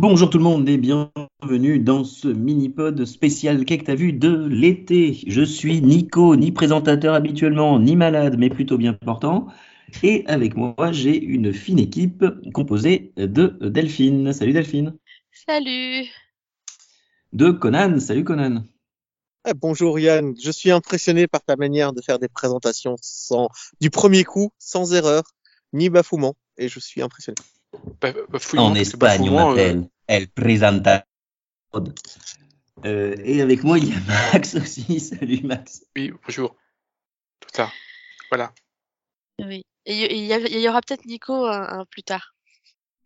Bonjour tout le monde et bienvenue dans ce mini-pod spécial Qu'est-ce que t'as vu de l'été? Je suis Nico, ni présentateur habituellement, ni malade, mais plutôt bien portant. Et avec moi, j'ai une fine équipe composée de Delphine. Salut Delphine. Salut. De Conan. Salut Conan. Eh, bonjour Yann, je suis impressionné par ta manière de faire des présentations sans, du premier coup, sans erreur, ni bafouement, et je suis impressionné. En Espagne, on m'appelle euh... El. Euh, et avec moi, il y a Max aussi. Salut Max. Oui, bonjour. Tout ça. Voilà. Oui. Et il y, y, aura peut-être Nico un, plus tard.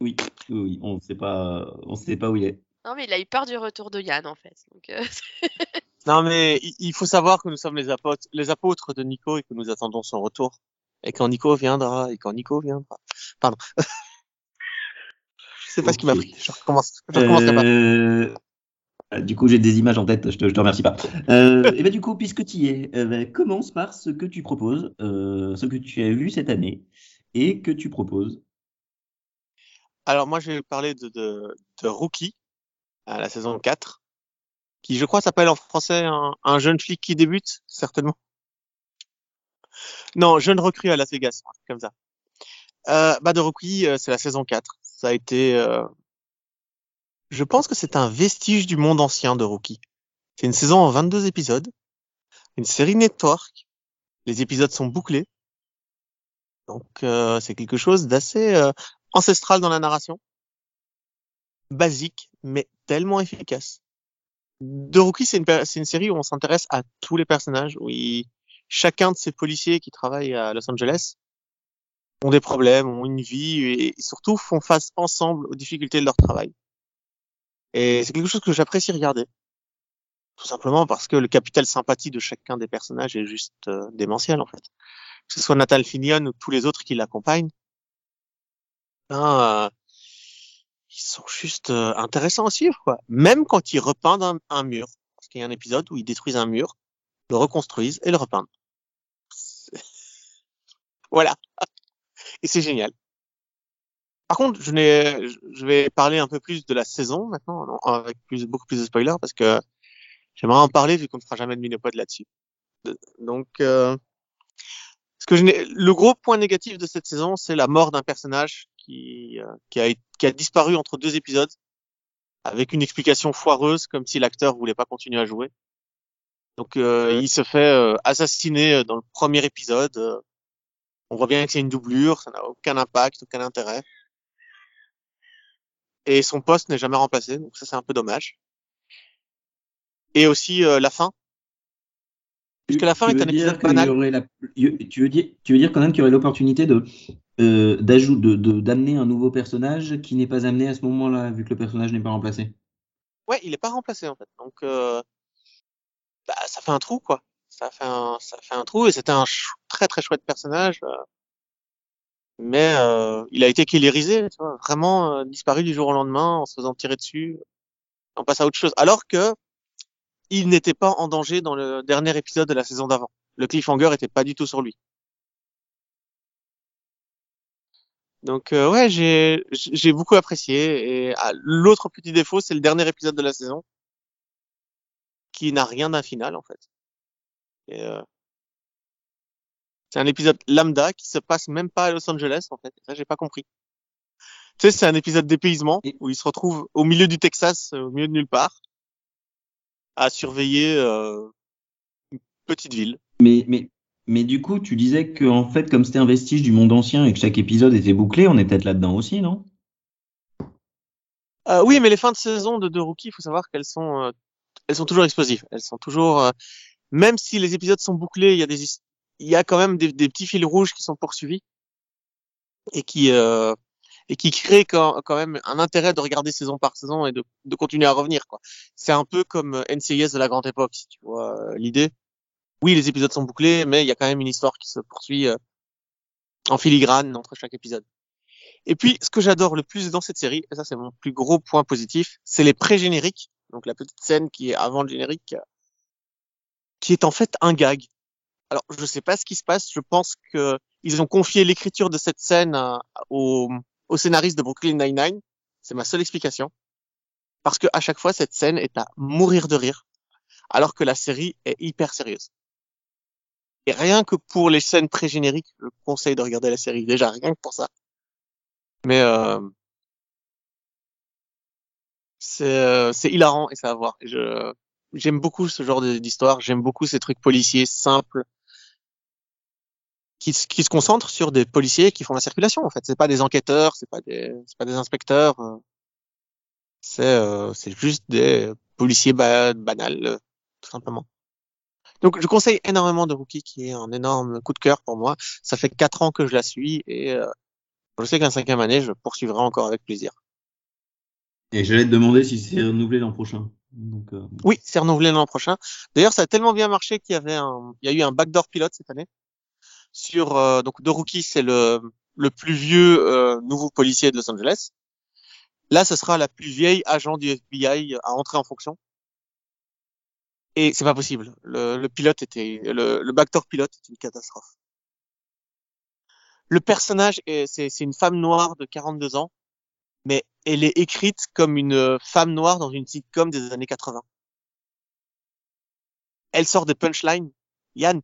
Oui, oui, on ne sait pas, on sait pas où il est. Non, mais il a eu peur du retour de Yann en fait. Donc, euh... non, mais il faut savoir que nous sommes les apôtres, les apôtres de Nico et que nous attendons son retour. Et quand Nico viendra, et quand Nico viendra. Pardon. Sais pas okay. ce qui m'a pris. Je recommence. Je recommence euh... Du coup, j'ai des images en tête, je te, je te remercie pas. Euh, et ben, du coup, puisque tu y es, euh, ben, commence par ce que tu proposes, euh, ce que tu as vu cette année et que tu proposes. Alors, moi, je vais parler de, de, de Rookie, à la saison 4, qui, je crois, s'appelle en français un, un, jeune flic qui débute, certainement. Non, jeune recrue à Las Vegas, comme ça. Euh, bah, de Rookie, c'est la saison 4. Ça a été euh, je pense que c'est un vestige du monde ancien de Rookie. C'est une saison en 22 épisodes, une série network. Les épisodes sont bouclés. Donc euh, c'est quelque chose d'assez euh, ancestral dans la narration. Basique, mais tellement efficace. De Rookie, c'est une, une, série où on s'intéresse à tous les personnages, où chacun de ces policiers qui travaillent à Los Angeles ont des problèmes, ont une vie et surtout font face ensemble aux difficultés de leur travail. Et c'est quelque chose que j'apprécie regarder. Tout simplement parce que le capital sympathie de chacun des personnages est juste euh, démentiel, en fait. Que ce soit Natal Finion ou tous les autres qui l'accompagnent, ben, euh, ils sont juste euh, intéressants à suivre, quoi. Même quand ils repeindent un, un mur. Parce qu'il y a un épisode où ils détruisent un mur, le reconstruisent et le repeignent. voilà. Et c'est génial. Par contre, je, je vais parler un peu plus de la saison maintenant, avec plus, beaucoup plus de spoilers, parce que j'aimerais en parler vu qu'on ne fera jamais de minipod là-dessus. Donc, euh, ce que je le gros point négatif de cette saison, c'est la mort d'un personnage qui, euh, qui, a, qui a disparu entre deux épisodes, avec une explication foireuse, comme si l'acteur voulait pas continuer à jouer. Donc, euh, il se fait euh, assassiner dans le premier épisode. On voit bien que c'est une doublure, ça n'a aucun impact, aucun intérêt et son poste n'est jamais remplacé, donc ça c'est un peu dommage. Et aussi euh, la fin. Puisque la fin est un épisode banal. La... Tu, veux dire, tu veux dire quand même qu'il y aurait l'opportunité de euh, d'ajout de d'amener un nouveau personnage qui n'est pas amené à ce moment-là, vu que le personnage n'est pas remplacé? Ouais, il n'est pas remplacé en fait. Donc euh, bah, ça fait un trou quoi. Ça fait un ça fait un trou et c'était un très très chouette personnage. Euh mais euh, il a été killérisé, tu vois, vraiment euh, disparu du jour au lendemain en se faisant tirer dessus. On passe à autre chose. Alors que il n'était pas en danger dans le dernier épisode de la saison d'avant. Le cliffhanger était pas du tout sur lui. Donc euh, ouais, j'ai j'ai beaucoup apprécié. Et ah, l'autre petit défaut, c'est le dernier épisode de la saison qui n'a rien d'un final en fait. Et, euh, c'est un épisode lambda qui se passe même pas à Los Angeles, en fait. Ça, j'ai pas compris. Tu sais, c'est un épisode d'épuisement où il se retrouve au milieu du Texas, au milieu de nulle part, à surveiller euh, une petite ville. Mais, mais, mais du coup, tu disais que en fait, comme c'était un vestige du monde ancien et que chaque épisode était bouclé, on est peut-être là-dedans aussi, non? Euh, Oui, mais les fins de saison de, de Rookie, il faut savoir qu'elles sont, euh, elles sont toujours explosives. Elles sont toujours, euh, même si les épisodes sont bouclés, il y a des, il y a quand même des, des, petits fils rouges qui sont poursuivis et qui euh, et qui créent quand, quand, même un intérêt de regarder saison par saison et de, de continuer à revenir quoi. C'est un peu comme NCIS de la grande époque, si tu vois euh, l'idée. Oui, les épisodes sont bouclés, mais il y a quand même une histoire qui se poursuit euh, en filigrane entre chaque épisode. Et puis, ce que j'adore le plus dans cette série, et ça c'est mon plus gros point positif, c'est les pré-génériques, donc la petite scène qui est avant le générique, qui est en fait un gag. Alors, je sais pas ce qui se passe. Je pense que ils ont confié l'écriture de cette scène au, au, scénariste de Brooklyn Nine-Nine. C'est ma seule explication. parce que à chaque fois cette scène est à mourir de rire, alors que la série est hyper sérieuse. Et rien que pour les scènes pré-génériques, je conseille de regarder la série déjà rien que pour ça. Mais euh, c'est euh, hilarant et ça va voir. J'aime beaucoup ce genre d'histoire. J'aime beaucoup ces trucs policiers simples qui, se- qui se concentrent sur des policiers qui font la circulation. En fait, c'est pas des enquêteurs, c'est pas des c'est pas des inspecteurs. euh, C'est euh, c'est juste des policiers ba banals, tout simplement. Donc, je conseille énormément de Rookie, qui est un énorme coup de cœur pour moi. Ça fait quatre ans que je la suis et euh, je sais qu'un cinquième année, je poursuivrai encore avec plaisir. Et j'allais te demander si c'est renouvelé l'an prochain. Donc, euh, Oui, c'est renouvelé l'an prochain. D'ailleurs, ça a tellement bien marché qu'il y avait un, il y a eu un backdoor pilote cette année sur euh, donc Rookie, c'est le le plus vieux euh, nouveau policier de Los Angeles. Là, ce sera la plus vieille agent du FBI à entrer en fonction. Et c'est pas possible. Le, le pilote était le, le backdoor pilote est une catastrophe. Le personnage est c'est une femme noire de 42 ans, mais elle est écrite comme une femme noire dans une sitcom des années 80 elle sort des punchlines. Yann,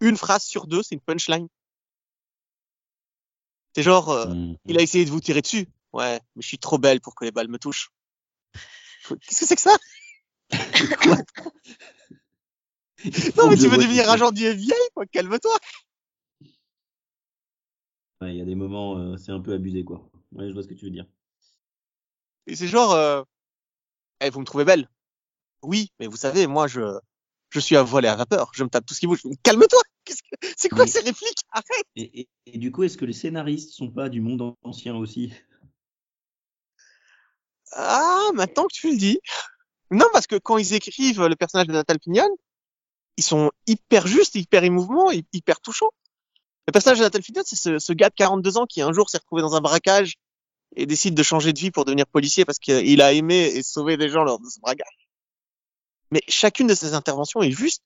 une phrase sur deux, c'est une punchline. C'est genre, euh, il a essayé de vous tirer dessus. Ouais, mais je suis trop belle pour que les balles me touchent. Qu'est-ce que c'est que ça? Non, mais tu veux devenir agent du FBI, quoi. Calme-toi. Ouais, Il y a des moments, euh, c'est un peu abusé, quoi. Ouais, je vois ce que tu veux dire. Et c'est genre, euh, eh, vous me trouvez belle. Oui, mais vous savez, moi, je, je suis à voile à vapeur. Je me tape tout ce qui bouge. Calme-toi. C'est quoi Mais- ces répliques? Arrête. Et, et- et du coup, est-ce que les scénaristes sont pas du monde ancien aussi? Ah, maintenant que tu le dis. Non, parce que quand ils écrivent le personnage de Natal Pignon, ils sont hyper justes, hyper émouvants, hy- hyper touchants. Le personnage de Natal Pignon, c'est ce, ce gars de 42 ans qui un jour s'est retrouvé dans un braquage et décide de changer de vie pour devenir policier parce qu'il a aimé et sauvé des gens lors de ce braquage. Mais chacune de ses interventions est juste.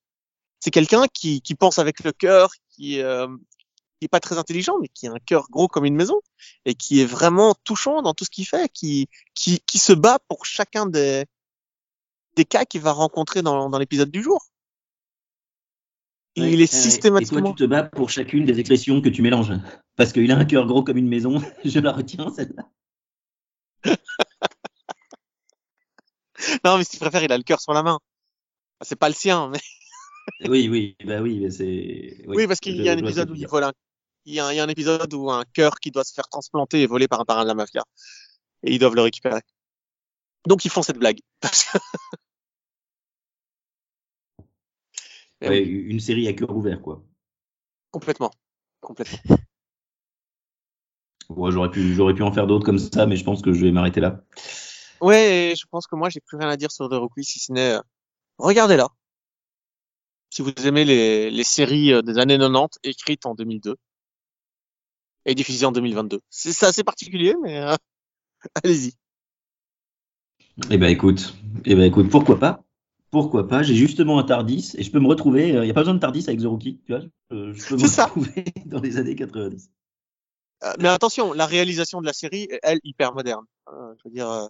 C'est quelqu'un qui, qui pense avec le cœur, qui, euh, qui est pas très intelligent, mais qui a un cœur gros comme une maison et qui est vraiment touchant dans tout ce qu'il fait, qui, qui, qui se bat pour chacun des, des cas qu'il va rencontrer dans, dans l'épisode du jour. Et Ouais, il est systématiquement. Et toi, tu te bats pour chacune des expressions que tu mélanges. Parce qu'il a un cœur gros comme une maison. je la retiens, celle-là. Non, mais si tu préfères, il a le cœur sur la main. C'est pas le sien, mais Oui, oui, bah oui, mais c'est. oui, parce qu'il y a un épisode où il vole un, il y a, un- il y a un épisode où un cœur qui doit se faire transplanter est volé par un parrain de la mafia. Et ils doivent le récupérer. Donc ils font cette blague. Ouais, une série à cœur ouvert, quoi. Complètement. Complètement. Ouais, j'aurais pu, j'aurais pu en faire d'autres comme ça, mais je pense que je vais m'arrêter là. Ouais, je pense que moi, j'ai plus rien à dire sur The Rookie, si ce n'est, euh, regardez-la. Si vous aimez les, les séries euh, des années 90 écrites en 2002 et diffusées en 2022. C'est assez particulier, mais euh, allez-y. Eh ben écoute, eh ben écoute, pourquoi pas? Pourquoi pas? J'ai justement un Tardis et je peux me retrouver. Il n'y a pas besoin de Tardis avec The Rookie, tu vois? Je, je peux me ça. retrouver dans les années 90. Euh, mais attention, la réalisation de la série, elle, hyper moderne. Euh, je veux dire, euh,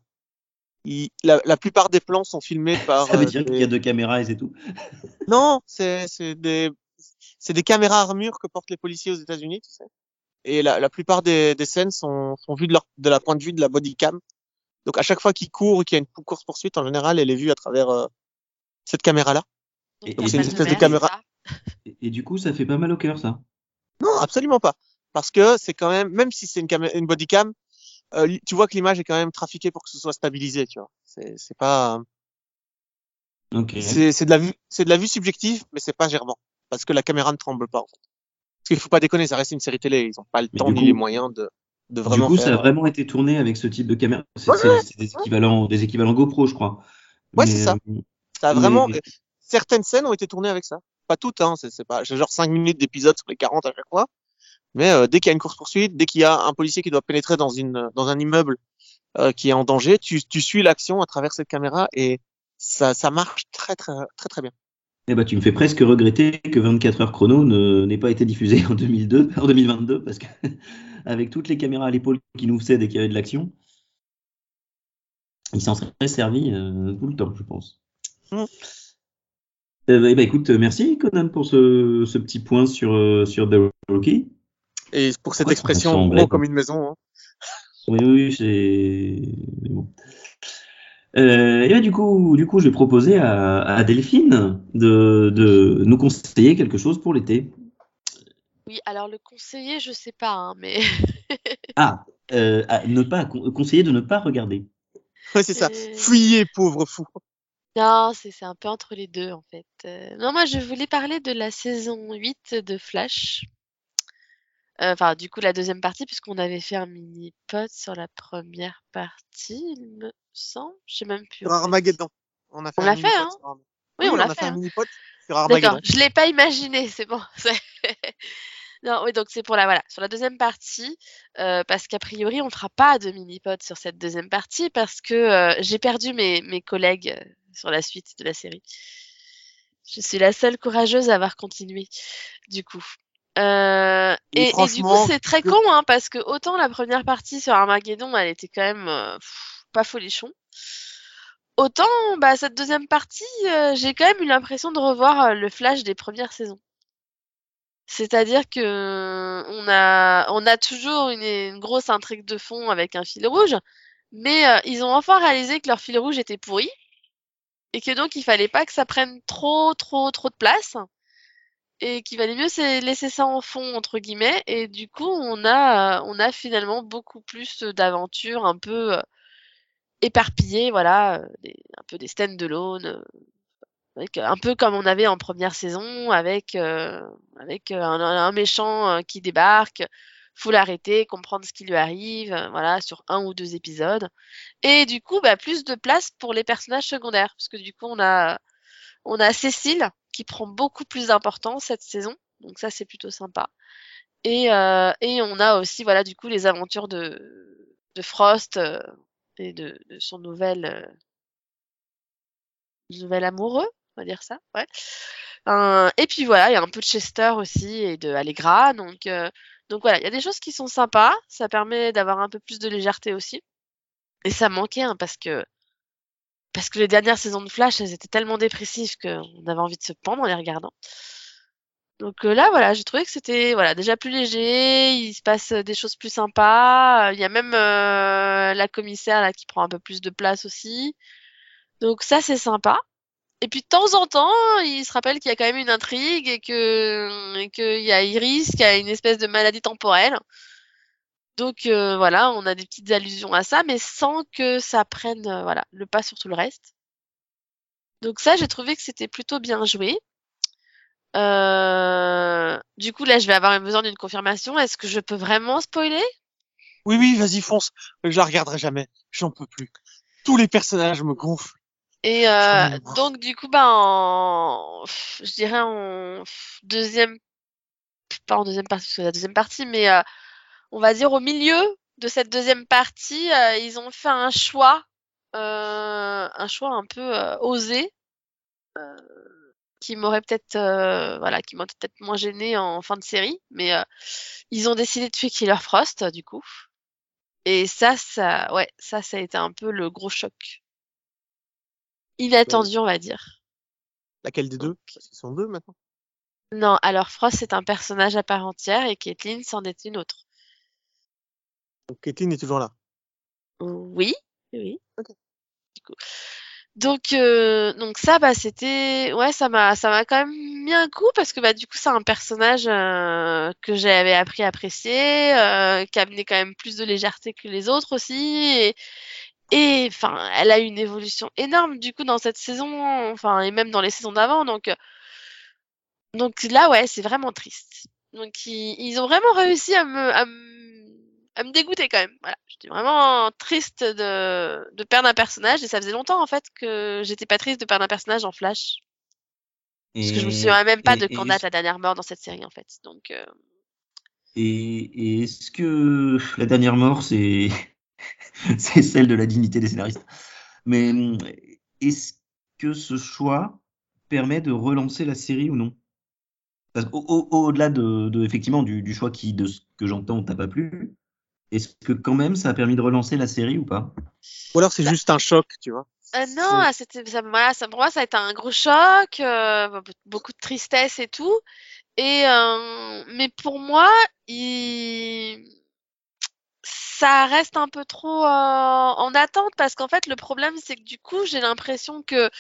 il- la, la plupart des plans sont filmés par. Ça veut euh, dire des- qu'il y a deux caméras et c'est tout. Non, c'est c'est des c'est des caméras armures que portent les policiers aux États-Unis, tu sais. Et la, la plupart des, des scènes sont, sont vues de, leur, de la point de vue de la body cam. Donc à chaque fois qu'ils courent ou qu'il y a une course poursuite, en général, elle est vue à travers euh, cette caméra-là. Et- Donc c'est une espèce de caméra. Et, et du coup, ça fait pas mal au cœur, ça. Non, absolument pas. Parce que c'est quand même, même si c'est une, une body cam, euh, tu vois que l'image est quand même trafiquée pour que ce soit stabilisé, tu vois. C'est c'est pas, Ok. c'est c'est de la vue, c'est de la vue subjective, mais c'est pas germant. Parce que la caméra ne tremble pas, en fait. Parce qu'il faut pas déconner, ça reste une série télé. Ils ont pas le Mais temps du ni coup- les moyens de, de Du vraiment coup, faire. ça a vraiment été tourné avec ce type de caméra. C'est Ouais, c'est- c'est des équivalents, des équivalents GoPro, je crois. Ouais, c'est ça. euh, Ça a vraiment, euh, certaines scènes ont été tournées avec ça. Pas toutes, hein. C'est c'est pas, j'ai genre 5 minutes d'épisode sur les 40 à chaque fois. Mais euh, dès qu'il y a une course poursuite, dès qu'il y a un policier qui doit pénétrer dans une, dans un immeuble euh, qui est en danger, tu, tu suis l'action à travers cette caméra et ça, ça marche très, très, très, très bien. Eh ben, tu me fais presque regretter que 24 heures chrono n'ait pas été diffusé en 2002, en 2022, parce que avec toutes les caméras à l'épaule qui nous faisaient dès qu'il y avait de l'action, il s'en serait servi euh, tout le temps, je pense. Mm. Euh, bah, bah, écoute, merci Conan pour ce, ce petit point sur, sur The Rookie. Et pour cette Ouais, expression gros comme une maison. hein. Oui, oui, c'est. mais bon. Euh, et bah, du coup, du coup, je vais proposer à, à Delphine de, de nous conseiller quelque chose pour l'été. Oui, alors le conseiller, je sais pas, hein, mais Ah, euh, à ne pas con- conseiller de ne pas regarder. Ouais, c'est ça. Euh. Fuyez, pauvre fou. non, c'est c'est un peu entre les deux en fait. Euh, non, moi je voulais parler de la saison 8 de Flash. Euh, Enfin, du coup, la deuxième partie, puisqu'on avait fait un mini-pod sur la première partie, il me semble. Je sais même plus. Sur. Armageddon. On a fait On un l'a fait, hein sur. Oui, on l'a a fait. fait un hein. mini-pod sur D'accord, Armageddon. je l'ai pas imaginé, c'est bon. Non, oui, donc c'est pour la voilà, sur la deuxième partie, euh, parce qu'a priori on fera pas de mini-pod sur cette deuxième partie parce que euh, j'ai perdu mes, mes collègues euh, sur la suite de la série. Je suis la seule courageuse à avoir continué, du coup. Euh, Et et, et du coup c'est très con, hein, parce que autant la première partie sur Armageddon, elle était quand même euh, pff, pas folichon. Autant, bah, cette deuxième partie, euh, j'ai quand même eu l'impression de revoir le Flash des premières saisons. C'est-à-dire que on a, on a toujours une, une grosse intrigue de fond avec un fil rouge, mais ils ont enfin réalisé que leur fil rouge était pourri et que donc il fallait pas que ça prenne trop, trop, trop de place et qu'il valait mieux c'est laisser ça en fond entre guillemets et du coup on a, euh, on a finalement beaucoup plus d'aventures un peu euh, éparpillées, voilà, euh, un peu des stand-alone. avec, un peu comme on avait en première saison, avec, avec un, un méchant qui débarque, faut l'arrêter, comprendre ce qui lui arrive, voilà, sur un ou deux épisodes. Et du coup, bah, plus de place pour les personnages secondaires, parce que du coup, on a, on a Cécile qui prend beaucoup plus d'importance cette saison, donc ça, c'est plutôt sympa. Et, euh, et on a aussi, voilà, du coup, les aventures de, de Frost euh, et de, de son nouvel, euh, nouvel amoureux, on va dire ça, ouais. Euh, et puis voilà, il y a un peu de Chester aussi et de Allegra, donc euh, donc voilà, il y a des choses qui sont sympas, ça permet d'avoir un peu plus de légèreté aussi. Et ça manquait hein, parce que parce que les dernières saisons de Flash, elles étaient tellement dépressives qu'on avait envie de se pendre en les regardant. Donc euh, là, voilà, j'ai trouvé que c'était voilà déjà plus léger, il se passe euh, des choses plus sympas. Il y a même euh, la commissaire là qui prend un peu plus de place aussi. Donc ça, c'est sympa. Et puis de temps en temps, il se rappelle qu'il y a quand même une intrigue et que qu'il y a Iris qui a une espèce de maladie temporelle. Donc euh, voilà, on a des petites allusions à ça, mais sans que ça prenne euh, voilà le pas sur tout le reste. Donc ça, j'ai trouvé que c'était plutôt bien joué. Euh, du coup, là, je vais avoir besoin d'une confirmation. Est-ce que je peux vraiment spoiler? Oui, oui, vas-y, fonce. Je la regarderai jamais. J'en peux plus. Tous les personnages me gonflent. Et donc du coup, bah en, je dirais en deuxième, pas en deuxième partie, parce que c'est la deuxième partie, mais on va dire au milieu de cette deuxième partie, euh, ils ont fait un choix, euh, un choix un peu euh, osé, euh, qui m'aurait peut-être, euh, voilà, qui m'aurait peut-être moins gêné en fin de série, mais euh, ils ont décidé de tuer Killer Frost, du coup. Et ça, ça, ouais, ça, ça a été un peu le gros choc. Inattendu, on va dire. Laquelle des deux? Qu'ils sont deux maintenant. Non, alors Frost c'est un personnage à part entière et Caitlyn c'en est une autre. Donc Kathleen est toujours là. Oui, oui. Ok. Du coup. Donc, euh, donc ça, bah, c'était, ouais, ça m'a, ça m'a quand même mis un coup parce que bah, du coup, c'est un personnage euh, que j'avais appris à apprécier, euh, qui amenait quand même plus de légèreté que les autres aussi, et, et enfin, elle a eu une évolution énorme du coup dans cette saison, enfin, et même dans les saisons d'avant, donc, euh, donc là, ouais, c'est vraiment triste. Donc, ils, ils ont vraiment réussi à me, à me à me dégoûter quand même. Voilà, j'étais vraiment triste de, de perdre un personnage et ça faisait longtemps en fait que j'étais pas triste de perdre un personnage en Flash parce que je me souviens même pas et- de quand date la dernière mort dans cette série en fait. Donc euh, Et, et est-ce que la dernière mort, c'est c'est celle de la dignité des scénaristes? Mais hum, est-ce que ce choix permet de relancer la série ou non? Au- Au-delà de, de, effectivement du, du choix qui, de ce que j'entends, t'a pas plu, est-ce que quand même ça a permis de relancer la série ou pas? Ou alors c'est Bah. juste un choc, tu vois. Euh, non, c'était ça, voilà, ça, pour moi, ça a été un gros choc, euh, beaucoup de tristesse et tout. Et euh, mais pour moi, il... ça reste un peu trop euh, en attente parce qu'en fait, le problème, c'est que du coup, j'ai l'impression que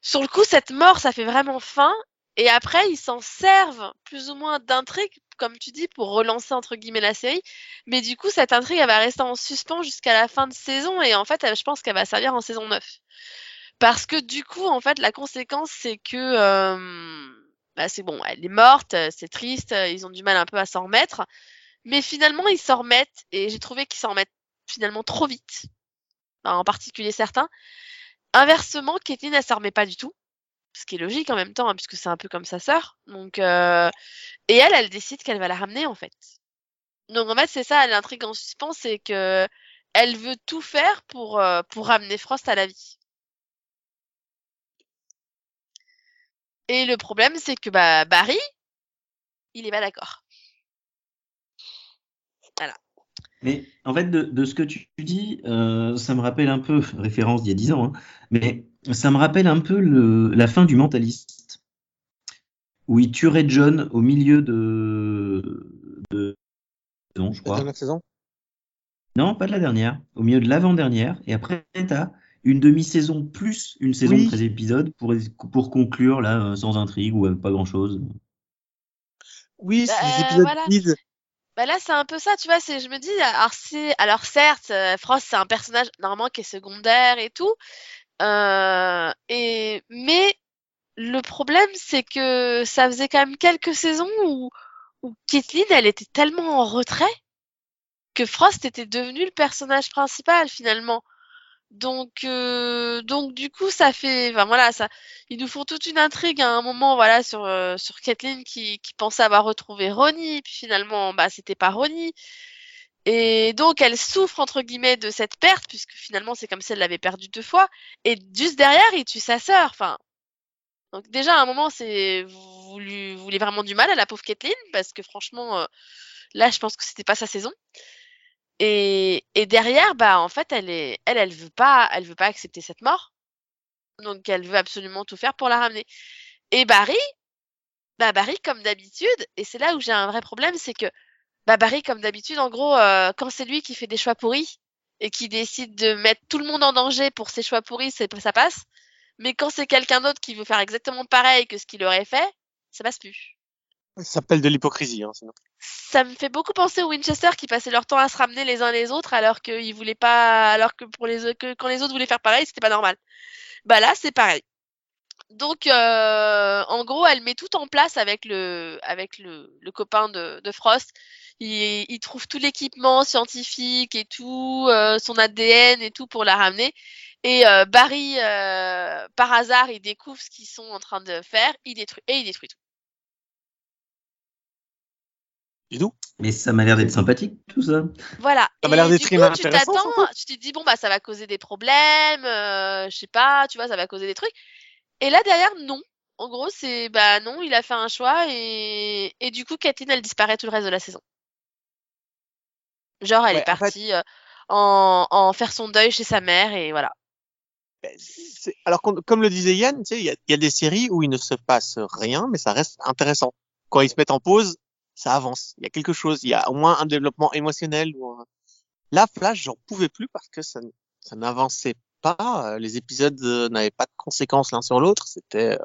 sur le coup, cette mort, ça fait vraiment fin. Et après, ils s'en servent plus ou moins d'intrigue, comme tu dis, pour relancer entre guillemets la série. Mais du coup, cette intrigue, elle va rester en suspens jusqu'à la fin de saison. Et en fait, je pense qu'elle va servir en saison 9. Parce que du coup, en fait, la conséquence, c'est que euh, c'est bon, elle est morte, c'est triste, ils ont du mal un peu à s'en remettre. Mais finalement, ils s'en remettent. Et j'ai trouvé qu'ils s'en remettent finalement trop vite. En particulier certains. Inversement, Caitlyn, elle s'en remet pas du tout. Ce qui est logique en même temps, hein, puisque c'est un peu comme sa sœur. Donc, euh, et elle, elle décide qu'elle va la ramener en fait. Donc en fait, c'est ça l'intrigue en suspens, c'est que elle veut tout faire pour euh, pour ramener Frost à la vie. Et le problème, c'est que bah Barry, il est pas d'accord. Mais en fait, de, de ce que tu dis, euh, ça me rappelle un peu, référence d'il y a 10 ans, hein, mais ça me rappelle un peu le, la fin du Mentaliste, où il tuerait John au milieu de. de non, je La crois. dernière saison? Non, pas de la dernière, au milieu de l'avant-dernière, et après, t'as une demi-saison plus une saison Oui. de 13 épisodes pour, pour conclure, là, euh, sans intrigue ou avec pas grand-chose. Oui, c'est Bah, des épisodes voilà. vides. Bah là, c'est un peu ça, tu vois, c'est, je me dis, alors, c'est, alors certes, euh, Frost, c'est un personnage normalement qui est secondaire et tout, euh, et, mais le problème, c'est que ça faisait quand même quelques saisons où, où Caitlyn, elle était tellement en retrait que Frost était devenu le personnage principal finalement. Donc, euh, donc du coup, ça fait, enfin voilà, ça, ils nous font toute une intrigue à un moment, voilà, sur euh, sur Caitlyn qui qui pensait avoir retrouvé Ronnie, puis finalement, bah c'était pas Ronnie, et donc elle souffre entre guillemets de cette perte puisque finalement c'est comme si elle l'avait perdu deux fois, et juste derrière il tue sa sœur, enfin. Donc déjà à un moment c'est vous lui voulez vraiment du mal à la pauvre Caitlyn parce que franchement euh, là je pense que c'était pas sa saison. Et, et derrière, bah en fait, elle est, elle, elle veut pas, elle veut pas accepter cette mort. Donc elle veut absolument tout faire pour la ramener. Et Barry, bah Barry comme d'habitude, et c'est là où j'ai un vrai problème, c'est que bah Barry comme d'habitude, en gros, euh, quand c'est lui qui fait des choix pourris et qui décide de mettre tout le monde en danger pour ses choix pourris, ça passe. Mais quand c'est quelqu'un d'autre qui veut faire exactement pareil que ce qu'il aurait fait, ça passe plus. Ça s'appelle de l'hypocrisie, hein, sinon. Ça me fait beaucoup penser aux Winchester qui passaient leur temps à se ramener les uns les autres alors qu'ils voulaient pas, alors que pour les que quand les autres voulaient faire pareil, c'était pas normal. Bah là, c'est pareil. Donc, euh, en gros, elle met tout en place avec le, avec le, le copain de, de Frost. Il, il trouve tout l'équipement scientifique et tout, euh, son ADN et tout pour la ramener. Et euh, Barry, euh, par hasard, il découvre ce qu'ils sont en train de faire, il détruit et il détruit tout. Du tout. Mais ça m'a l'air d'être sympathique, tout ça. Voilà. Ça m'a l'air d'être du très coup, tu t'attends, tu te dis bon bah ça va causer des problèmes, euh, je sais pas, tu vois, ça va causer des trucs. Et là derrière non. En gros, c'est bah non, il a fait un choix et et du coup Kathleen elle disparaît tout le reste de la saison. Genre elle Ouais, est en fait- partie euh, en en faire son deuil chez sa mère et voilà. C'est- Alors, comme le disait Yann, tu sais, il y y a des séries où il ne se passe rien, mais ça reste intéressant. Quand ils se mettent en pause, ça avance. Il y a quelque chose. Il y a au moins un développement émotionnel. Ou un... Là, Flash, j'en pouvais plus parce que ça, ça n'avançait pas. euh, Les épisodes euh, n'avaient pas de conséquences l'un sur l'autre. C'était, euh,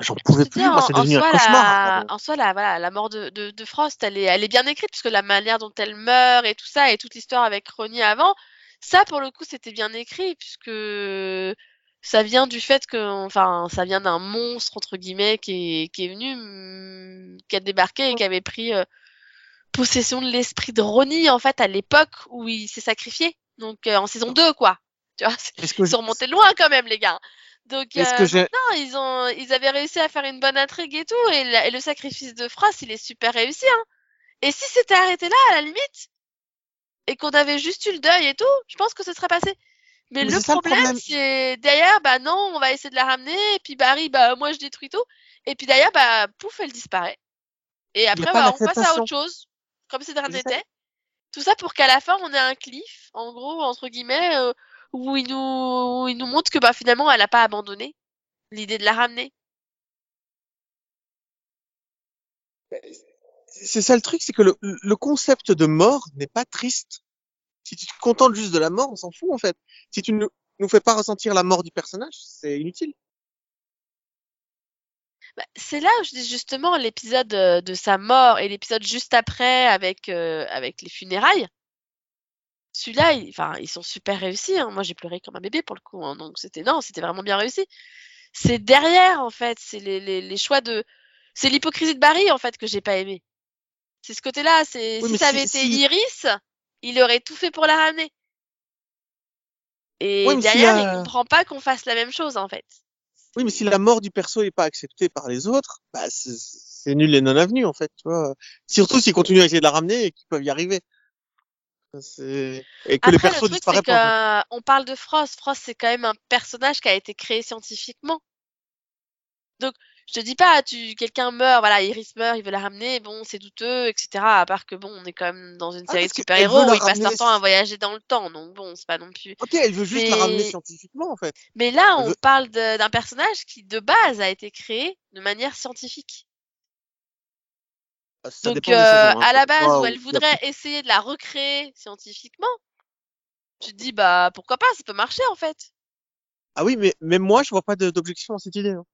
j'en pouvais plus. Moi, c'est devenu un cauchemar. la, en soi, la, voilà, la mort de, de, de Frost, elle est, elle est bien écrite, puisque la manière dont elle meurt et tout ça, et toute l'histoire avec Ronnie avant, ça, pour le coup, c'était bien écrit, puisque ça vient du fait que, enfin, ça vient d'un monstre, entre guillemets, qui est, qui est venu, hum, qui a débarqué et qui avait pris euh, possession de l'esprit de Ronnie, en fait, à l'époque où il s'est sacrifié. Donc, euh, en saison 2, quoi. Tu vois, ils sont remontés loin, quand même, les gars. Donc, euh, que non, ils ont, ils avaient réussi à faire une bonne intrigue et tout, et, la- et le sacrifice de Frost, il est super réussi, hein. Et si c'était arrêté là, à la limite, et qu'on avait juste eu le deuil et tout, je pense que ce serait passé. Mais, Mais le problème, c'est derrière, bah non, on va essayer de la ramener, et puis Barry, bah moi je détruis tout, et puis derrière, bah pouf, elle disparaît. Et après, bah, on passe à autre chose, comme si de rien C'est ça. n'était. Tout ça pour qu'à la fin, on ait un cliff, en gros, entre guillemets, euh, où il nous, où il nous montre que bah, finalement, elle a pas abandonné l'idée de la ramener. C'est ça le truc, c'est que le, le concept de mort n'est pas triste. Si tu te contentes juste de la mort, on s'en fout en fait. Si tu ne nous fais pas ressentir la mort du personnage, c'est inutile. Bah, c'est là où je dis justement l'épisode euh, de sa mort et l'épisode juste après avec, euh, avec les funérailles. Celui-là, il- enfin, ils sont super réussis. hein. Moi, j'ai pleuré comme un bébé pour le coup. hein. Donc, c'était non, c'était vraiment bien réussi. C'est derrière, en fait. C'est les, les, les choix de. C'est l'hypocrisie de Barry, en fait, que j'ai pas aimé. C'est ce côté-là. C'est Oui, si ça si- avait été si- Iris, il aurait tout fait pour la ramener. Et Oui, si derrière, la- il comprend pas qu'on fasse la même chose, en fait. Oui, mais si la mort du perso est pas acceptée par les autres, bah c'est- c'est nul et non avenu en fait, tu vois. Surtout s'ils continuent à essayer de la ramener et qu'ils peuvent y arriver. Et que les le persos truc, disparaissent c'est pas. qu'on parle de Frost. Frost, c'est quand même un personnage qui a été créé scientifiquement. Donc, je te dis pas, tu, quelqu'un meurt, voilà, Iris meurt, il veut la ramener, bon, c'est douteux, etc. À part que bon, on est quand même dans une Ah, série de super-héros où ils passent leur temps à voyager dans le temps, donc bon, c'est pas non plus. Ok, elle veut juste la ramener Mais- scientifiquement en fait. Mais là, Elle on veut- parle d'un personnage qui, de base, a été créé de manière scientifique. Ça Donc, euh, saisons, hein. à la base, où elle voudrait essayer de la recréer scientifiquement, tu te dis, bah, pourquoi pas, ça peut marcher, en fait. Ah oui, mais même moi, je vois pas d'objection à cette idée. hein.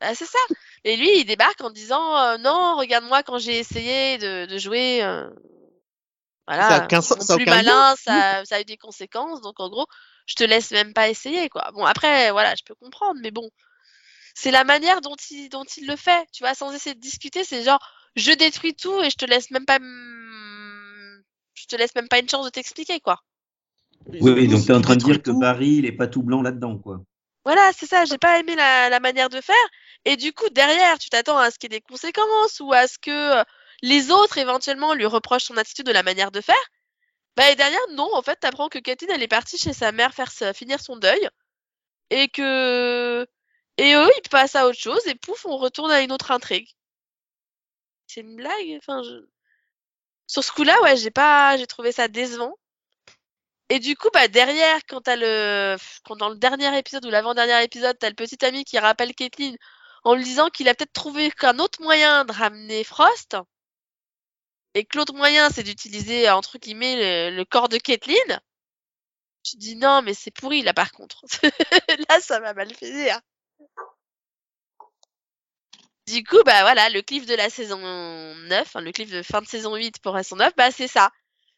Bah, c'est ça. Et lui, il débarque en disant euh, non, regarde-moi quand j'ai essayé de, de jouer. euh, Voilà, Ça a ça plus malin, ça, ça a eu des conséquences. Donc en gros, je te laisse même pas essayer, quoi. Bon, après, voilà, je peux comprendre, mais bon, c'est la manière dont il, dont il le fait. Tu vois, sans essayer de discuter, c'est genre, je détruis tout et je te laisse même pas, je te laisse même pas une chance de t'expliquer, quoi. Oui, oui, donc tu es en train de dire que. Barry, il est pas tout blanc là-dedans, quoi. Voilà, c'est ça, j'ai pas aimé la, la manière de faire. Et du coup, derrière, tu t'attends à ce qu'il y ait des conséquences ou à ce que euh, les autres éventuellement lui reprochent son attitude de la manière de faire. Bah, et derrière, non, en fait, t'apprends que Kathleen, elle est partie chez sa mère faire sa- finir son deuil. Et que. Et eux, ils passent à autre chose et pouf, on retourne à une autre intrigue. C'est une blague Enfin. Sur ce coup-là, ouais, j'ai pas. J'ai trouvé ça décevant. Et du coup, bah derrière, quand t'as le, quand dans le dernier épisode ou l'avant-dernier épisode, t'as le petit ami qui rappelle Caitlyn en lui disant qu'il a peut-être trouvé qu'un autre moyen de ramener Frost, et que l'autre moyen c'est d'utiliser entre guillemets le, corps de Caitlyn. Je dis non, mais c'est pourri là par contre. là, ça m'a mal fait dire. Du coup, bah voilà, le cliff de la saison 9, enfin, le cliff de fin de saison 8 pour la saison 9, bah c'est ça.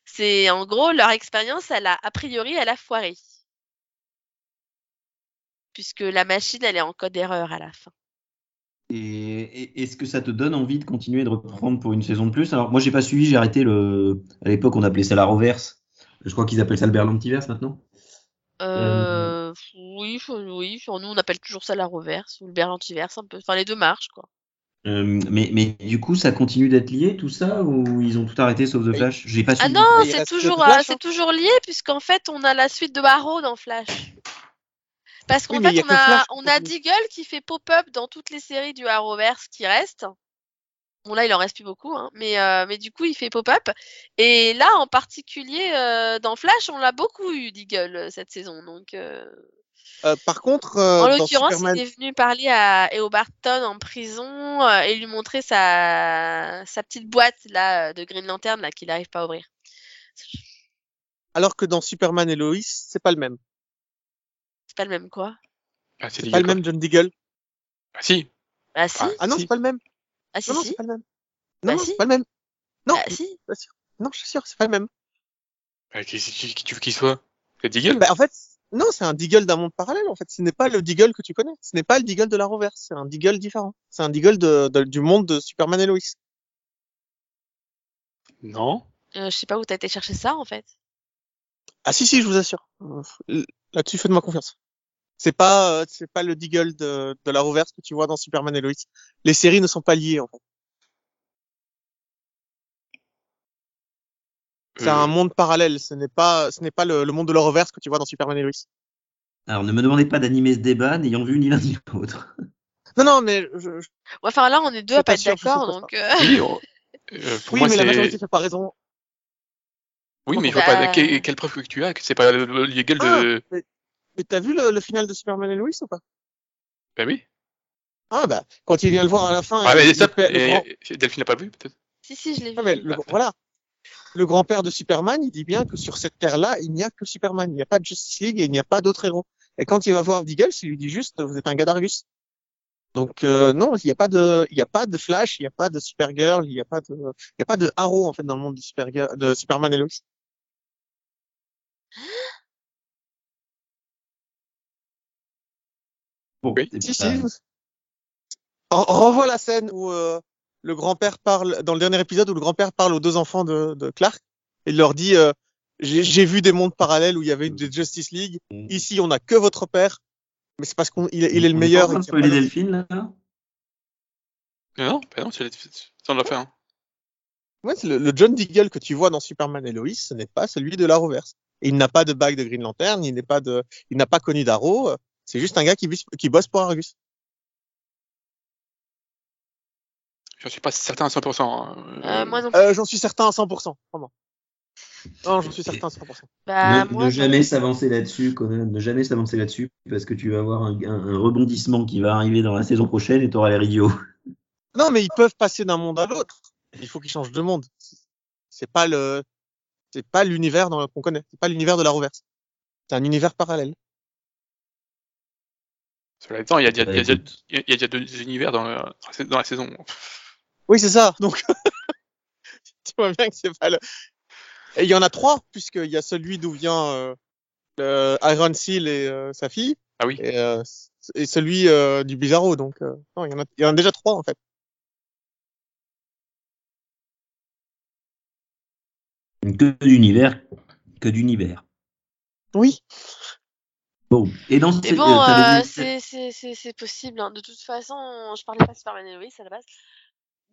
C'est en gros leur expérience, elle a a priori elle a foiré. Puisque la machine elle est en code erreur à la fin. Et, et- est-ce que ça te donne envie de continuer de reprendre pour une saison de plus? Alors moi j'ai pas suivi, j'ai arrêté le. À l'époque on appelait ça la reverse. Je crois qu'ils appellent ça le Berlantiverse maintenant. Euh, oui, oui, faut- nous on appelle toujours ça la reverse ou le berlantiverse un peu. Enfin les deux marchent quoi. Euh, mais, mais du coup ça continue d'être lié tout ça ou ils ont tout arrêté sauf The. Flash? J'ai pas Ah suivi. non, c'est toujours, Flash, euh, c'est hein. toujours lié puisqu'en fait on a la suite de Arrow dans Flash. Parce qu'en Oui, fait a on a, Flash on a. Deagle qui fait pop-up dans toutes les séries du Arrowverse qui restent. Bon là il en reste plus beaucoup, hein, mais euh, mais du coup il fait pop-up. Et là en particulier euh, dans Flash on l'a beaucoup eu Deagle cette saison. Donc euh, par contre, euh, en l'occurrence Superman, il est venu parler à Eo Barton en prison euh, et lui montrer sa sa petite boîte là de Green Lantern là qu'il n'arrive pas à ouvrir. alors que dans Superman et Lois, c'est pas le même. C'est pas le même quoi. Ah, c'est pas le même John Deagle. Ah, si. Ah si, Ah, Ah non, Si. c'est pas le même. ah si Non, non, si, c'est pas le même. Bah Non, si. c'est pas le même. Non, ah si. Non, je suis sûr, c'est pas le même. Ah, qui, qui, qui tu veux qu'il soit? C'est Deagle Bah, en fait, non, c'est un Deagle d'un monde parallèle, en fait. Ce n'est pas le Deagle que tu connais. Ce n'est pas le Deagle de la reverse. C'est un Deagle différent. C'est un Deagle de, de- du monde de Superman et Lois. Non. Euh, je sais pas où t'as été chercher ça en fait. Ah, si, si, je vous assure. Là-dessus, faites-moi confiance. C'est pas, euh, c'est pas le Deagle de, de la reverse que tu vois dans Superman et Lois. Les séries ne sont pas liées, en fait. C'est Euh, un monde parallèle. Ce n'est pas, ce n'est pas le, le monde de la reverse que tu vois dans Superman et Lois. Alors ne me demandez pas d'animer ce débat n'ayant vu ni l'un ni l'autre. Non, non, mais je, je- Ouais, Enfin là on est deux à pas être d'accord donc. euh, oui, on- euh, pour oui, moi, mais la majorité fait pas raison. Oui, mais je Bah, vois pas quelle, quelle preuve que tu as que c'est pas le, le Legal de. Mais t'as vu le, le final de Superman et Lois ou pas? Bah oui. Ah bah, quand il vient le voir à la fin... Ah, mais ça, et, Delphine n'a pas vu, peut-être. Si, si, je l'ai vu. Ah, mais le- voilà. Le grand-père de Superman, il dit bien que sur cette terre-là, il n'y a que Superman. Il n'y a pas de Justice League et il n'y a pas d'autres héros. Et quand il va voir Deagle, il lui dit juste, vous êtes un gars d'Argus. Donc, euh, non, il n'y a pas de, il n'y a pas de Flash, il n'y a pas de Supergirl, il n'y a pas de, il n'y a pas de Arrow, en fait, dans le monde de, Supergirl, de Superman et Lois. Bon, Oui. Si, si. Re- Revois la scène où euh, le grand-père parle, dans le dernier épisode où le grand-père parle aux deux enfants de, de Clark, et il leur dit, euh, j'ai vu des mondes parallèles où il y avait des Justice League. Ici, on n'a que votre père, mais c'est parce qu'il il est le On est pas meilleur. en train et d'autre. Delphine, là Non, non, bah non, c'est ça, on l'a fait. Hein. Ouais, le, le John Deagle que tu vois dans Superman et Lois, ce n'est pas celui de l'Arrowverse. Et il n'a pas de bague de Green Lantern, il n'est pas de, il n'a pas connu d'Arrow. euh, C'est juste un gars qui bosse pour Argus. J'en suis pas certain à 100%. hein. Euh, moi non plus. Euh, j'en suis certain à 100%, vraiment. Non, j'en suis certain à 100%. Bah, ne, moi, ne non. jamais s'avancer là-dessus, Conan, ne jamais s'avancer là-dessus, parce que tu vas avoir un, un- un rebondissement qui va arriver dans la saison prochaine et tu auras l'air idiot. Non, mais ils peuvent passer d'un monde à l'autre. Il faut qu'ils changent de monde. C'est pas le, c'est pas l'univers dans le- qu'on connaît. C'est pas l'univers de l'Arrowverse. C'est un univers parallèle. Cela étant, il y a, Bah, il y a déjà- deux univers la- la dans la saison. Oui, c'est ça. Donc, tu vois bien que c'est pas le. Et il y en a trois, puisqu'il y a celui d'où vient euh, euh, Iron Seal et euh, sa fille, Ah oui. et, euh, et celui euh, du Bizarro. Donc, euh, non, il y en a, il y en a déjà trois en fait. Que d'univers, que d'univers. Oui. Bon, et dans bon, c'est- c'est c'est- c'est possible. hein. De toute façon, je parlais pas de Superman et Lois à la base.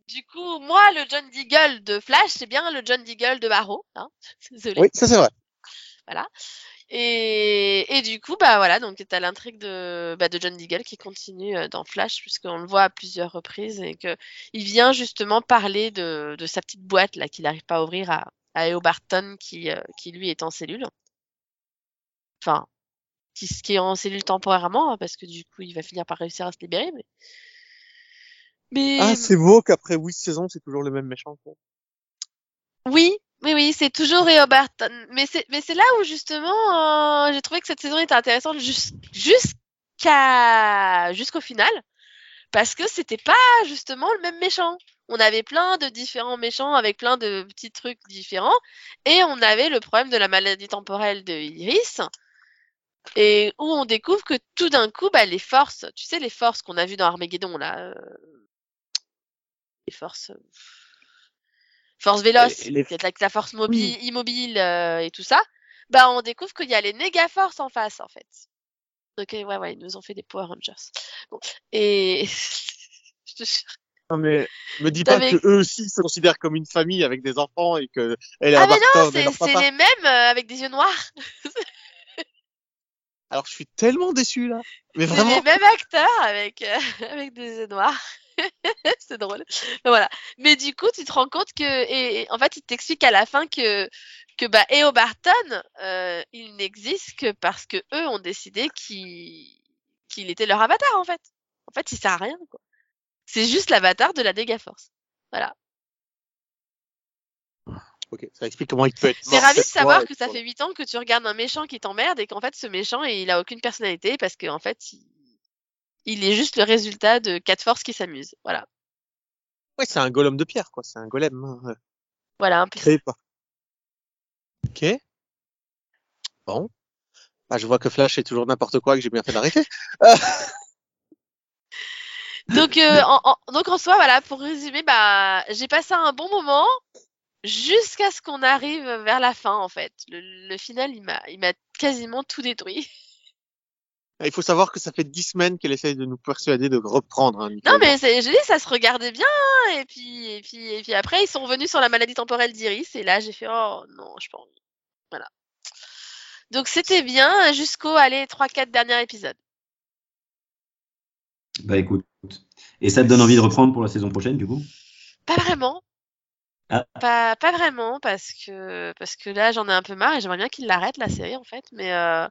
Du coup, moi, le John Deagle de Flash, c'est bien le John Deagle de Barrow. Hein Désolé. Oui, ça c'est vrai. Et, et du coup, bah voilà, donc t'as l'intrigue de, bah, de John Deagle qui continue euh, dans Flash, puisqu'on le voit à plusieurs reprises et que il vient justement parler de, de sa petite boîte là qu'il n'arrive pas à ouvrir à, à Eo Barton qui, euh, qui lui est en cellule. Enfin, qui, qui est en cellule temporairement, hein, parce que du coup, il va finir par réussir à se libérer. Mais, mais Ah, c'est beau qu'après huit saisons, c'est toujours le même méchant. quoi. Oui, oui, oui, c'est toujours Eo Barton. Mais c'est, mais c'est là où justement, euh, j'ai trouvé que cette saison était intéressante jusqu'à, jusqu'au final. Parce que c'était pas justement le même méchant. On avait plein de différents méchants avec plein de petits trucs différents. Et on avait le problème de la maladie temporelle de Iris. Et où on découvre que tout d'un coup, bah, les forces, tu sais, les forces qu'on a vues dans Armageddon, là, euh, forces, euh, force véloce, les- avec la force mobile, immobile euh, et tout ça, bah, on découvre qu'il y a les méga forces en face, en fait. Ok, ouais, ouais, ils nous ont fait des Power Rangers. Bon, et je te jure. Non, mais me dis pas que eux aussi se considèrent comme une famille avec des enfants et que elle est Ah mais non, c'est les mêmes euh, avec des yeux noirs. Alors je suis tellement déçu là. Mais C'est les mêmes acteurs avec euh, avec des yeux noirs. c'est drôle. Mais voilà. Mais du coup, tu te rends compte que et, et en fait, il t'explique à la fin que que bah Eo Barton, euh, il n'existe que parce que eux ont décidé qu'il qu'il était leur avatar en fait. En fait, il sert à rien quoi. C'est juste l'avatar de la Dega Force. Voilà. Ok, ça explique comment il peut être. C'est ravi de fois savoir que ça fait 8 ans que tu regardes un méchant qui t'emmerde et qu'en fait ce méchant il a aucune personnalité parce qu'en fait il... il est juste le résultat de quatre forces qui s'amusent. Voilà. Ouais, c'est un golem de pierre quoi. C'est un golem hein, euh, Voilà un peu. créé par. Ok. Bon. Bah, je vois que Flash est toujours n'importe quoi que j'ai bien fait d'arrêter. Donc, euh, en, en- donc en soi, voilà, pour résumer, bah, j'ai passé un bon moment jusqu'à ce qu'on arrive vers la fin, en fait. Le, le final, il m'a, il m'a quasiment tout détruit. Il faut savoir que ça fait dix semaines qu'elle essaye de nous persuader de reprendre. Hein. Non, mais je dis, ça se regardait bien, hein, et puis, et puis, et puis après, ils sont revenus sur la maladie temporelle d'Iris, et là, j'ai fait, oh non, je pas envie. Voilà. Donc, c'était bien jusqu'au, allez, 3-4 derniers épisodes. Bah écoute. Et ça te donne envie de reprendre pour la saison prochaine, du coup? Pas vraiment. Ah. Pas, pas vraiment, parce que, parce que là, j'en ai un peu marre et j'aimerais bien qu'il l'arrête, la série, en fait. Mais, euh,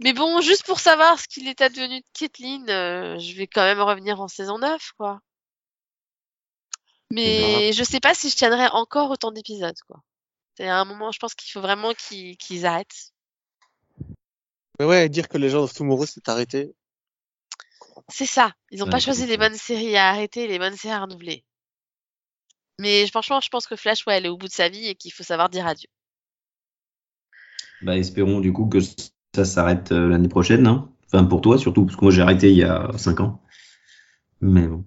mais bon, juste pour savoir ce qu'il est advenu de Caitlyn, euh, je vais quand même revenir en saison 9, quoi. Mais je sais pas si je tiendrai encore autant d'épisodes, quoi. C'est à un moment, je pense qu'il faut vraiment qu'ils arrêtent. Mais ouais, dire que Legend of Tomorrow s'est arrêté. C'est ça. Ils n'ont pas choisi les bonnes séries à arrêter, les bonnes séries à renouveler. Mais franchement, je pense que Flash, ouais, elle est au bout de sa vie et qu'il faut savoir dire adieu. Bah, espérons du coup que ça s'arrête euh, l'année prochaine. hein. Enfin, pour toi surtout, parce que moi j'ai arrêté il y a 5 ans. Mais bon.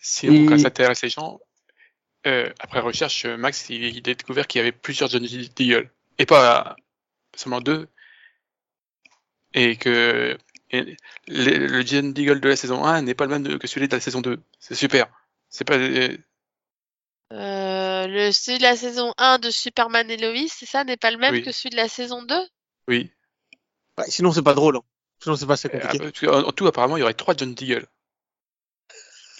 Sinon, Et- quand ça intéresse les gens, euh, après recherche, euh, Max, il, il a découvert qu'il y avait plusieurs John Deagle. Et pas euh, seulement deux. Et que et le, le John Deagle de la saison 1 n'est pas le même que celui de la saison 2. C'est super. C'est pas. euh, Euh, le, celui de la saison 1 de Superman et Lois, c'est ça, n'est pas le même Oui. que celui de la saison 2 oui. Ouais, sinon, c'est pas drôle. hein. Sinon, c'est pas assez Euh, compliqué. parce que, en, en tout, apparemment, il y aurait trois John Deagle.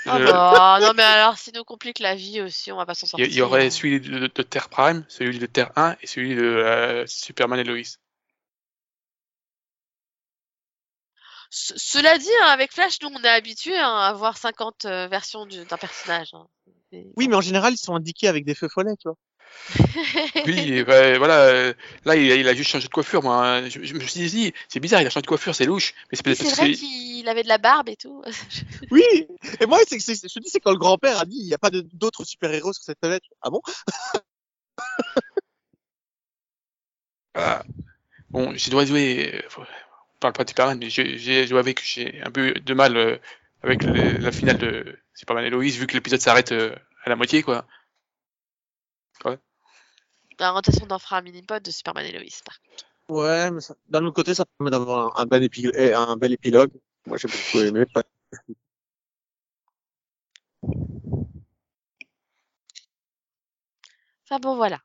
Ah Euh, bah, non mais alors, si nous complique la vie aussi, on va pas s'en Il sortir. y, il y aurait hein. celui de, de- de Terre Prime, celui de Terre 1 et celui de euh, Superman et Lois. Ce- Cela dit, hein, avec Flash, nous, on est habitué à voir 50 euh, versions du- d'un personnage. hein. Et- Oui, mais en général, ils sont indiqués avec des feux follets, tu vois. Oui, ben, voilà. là, il a, il a juste changé de coiffure. Moi, hein. je, je me suis dit, c'est bizarre, il a changé de coiffure, c'est louche. Mais c'est peut-être parce vrai qu'il avait de la barbe et tout. Oui Et moi, c'est, je te dis, c'est quand le grand-père a dit il n'y a pas d'autres super-héros sur cette planète. Ah bon? Voilà. bon, j'ai dois jouer. euh, On parle pas de Superman, mais j'ai joué avec. J'ai un peu de mal euh, avec le- la finale de Superman et Lois, vu que l'épisode s'arrête euh, à la moitié, quoi. La rotation un mini-pod de Superman et Lois. par contre. Ouais, mais ça- d'un autre côté, ça permet d'avoir un, un bel épi- eh, un bel épilogue. Moi, j'ai beaucoup aimé. Enfin bon, voilà.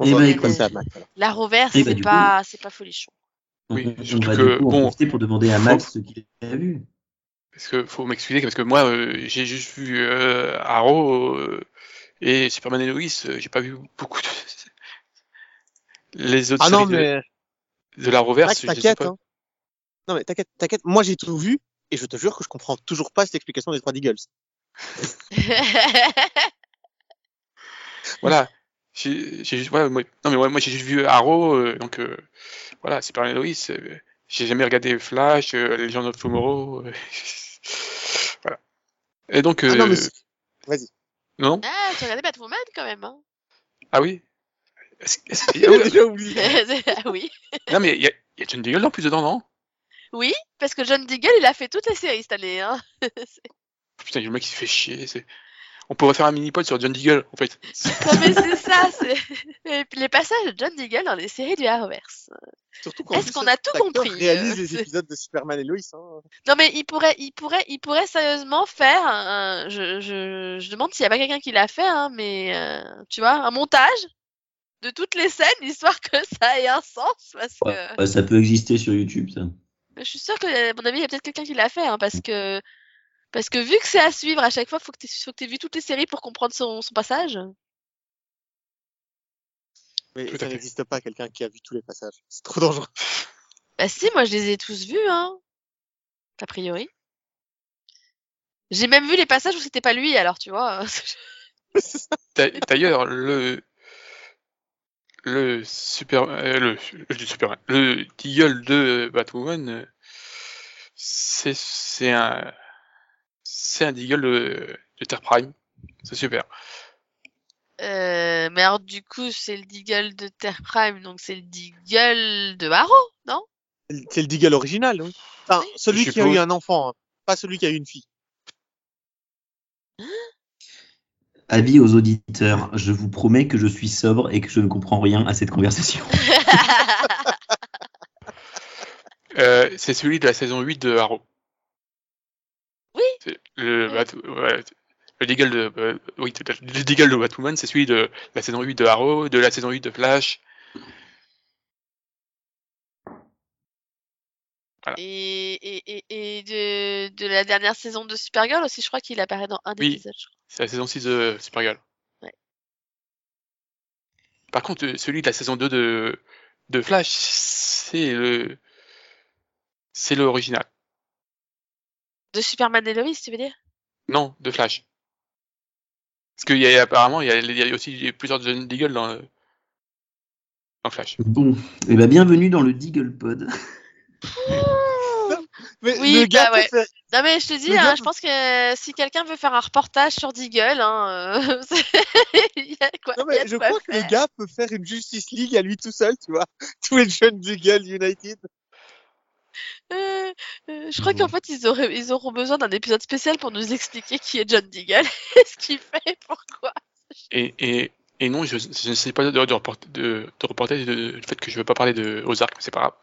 On Eh va ben, écoute. à Mac, alors. La Rover, Eh bah, c'est pas, c'est pas folichon. Oui, surtout va que, bon. profiter pour demander à Max ce qu'il a vu. Parce que faut m'excuser, parce que moi, euh, j'ai juste vu euh, Arrow euh, et Superman et Lois. euh, j'ai pas vu beaucoup de. Les autres Ah non, séries de- mais de, la reverse, les t'inquiète. pas. Hein. Non, mais t'inquiète, t'inquiète. Moi, j'ai tout vu et je te jure que je comprends toujours pas cette explication des trois Deagles. Voilà. J'ai j'ai juste, voilà, moi, non mais ouais, moi j'ai juste vu Arrow, euh, donc euh, voilà, Superman et Lois. euh, j'ai jamais regardé Flash, euh, Legend of Tomorrow. voilà. Et donc, Ah non, mais vas-y. Non, ah, tu regardais Batwoman quand même, hein ah oui. Est-ce- ah oui, déjà oublié. Ah oui. non mais il y a, il y a John Deagle en plus dedans, non? Oui, parce que John Diggle, il a fait toutes les séries cette année. Hein. Putain, le mec il se fait chier. c'est- On pourrait faire un mini-pod sur John Deagle, en fait. non mais c'est ça, c'est Et puis les passages de John Diggle dans les séries du Arrowverse. Surtout quand Est-ce qu'on a tout compris, réalise euh, les c'est- épisodes de Superman et Lois. Hein. Non mais il pourrait, il pourrait, il pourrait sérieusement faire. Un, je, je, je demande s'il n'y a pas quelqu'un qui l'a fait, hein, mais euh, tu vois, un montage de toutes les scènes, histoire que ça ait un sens, parce que Ouais, ça peut exister sur YouTube, ça. je suis sûre que, à mon avis, il y a peut-être quelqu'un qui l'a fait, hein, parce que parce que vu que c'est à suivre à chaque fois, faut que tu t'aies vu toutes les séries pour comprendre son, son passage. Mais Tout à ça n'existe pas quelqu'un qui a vu tous les passages. C'est trop dangereux. Bah si, moi je les ai tous vus, hein. A priori. J'ai même vu les passages où c'était pas lui, alors tu vois. D'a- D'ailleurs, le le super euh, le, le super le Deagle de Batwoman, euh, c'est c'est un c'est un Deagle de, de Terre Prime. C'est super. Euh, mais alors du coup, c'est le Deagle de Terre Prime, donc c'est le Deagle de Arrow, non? C'est le Deagle original, oui. Enfin, Oui. celui Je qui a eu un enfant, hein, pas celui qui a eu une fille. Avis aux auditeurs, je vous promets que je suis sobre et que je ne comprends rien à cette conversation. Euh, c'est celui de la saison 8 de Arrow. Le, ouais, le Deagle de, euh, oui, le Deagle de Batwoman, c'est celui de la saison 8 de Arrow, de la saison 8 de Flash. et et, et, et de, de la dernière saison de Supergirl aussi, je crois qu'il apparaît dans un Oui. épisode. C'est la saison 6 de Supergirl. Par contre, euh, celui de la saison 2 de, de Flash, c'est le, c'est l'original. De Superman et Lois, tu veux dire? Non, de Flash. Parce qu'il y a apparemment, il y a, il y a aussi plusieurs John Deagle dans, le- dans Flash. Bon, eh ben, bienvenue dans le Deagle Pod. Mais Oui, le gars bah ouais. faire- Non mais je te dis, hein, gars- je pense que si quelqu'un veut faire un reportage sur Deagle, hein, euh, il y a quoi, Non, il y a mais je quoi crois que le gars peut faire une Justice League à lui tout seul, tu vois. Tous les jeunes Deagle United. Euh, euh, je crois Bon. qu'en fait ils auraient, ils auront besoin d'un épisode spécial pour nous expliquer qui est John Deagle et ce qu'il fait, pourquoi. Et, et, et non, je, ne sais pas de, de, reporter, de, de reporter de- le fait que je veux pas parler de Ozark, mais c'est pas grave.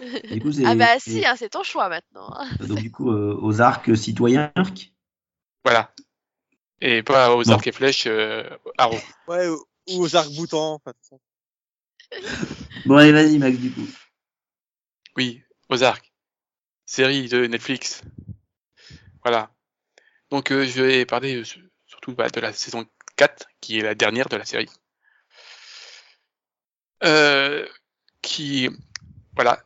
Coup, Ah bah si, hein, c'est ton choix maintenant. hein. Donc, du coup, euh, aux arcs citoyens. Voilà. Et pas Ozark et Flèche, euh, Arrow. Ouais, ou ou aux arcs-boutants. Enfin, tout ça. Bon, allez, vas-y, Max, du coup. Oui, Ozark. Série de Netflix. Voilà. Donc euh, je vais parler euh, su- surtout bah, de la saison 4, qui est la dernière de la série. Euh, qui... Voilà.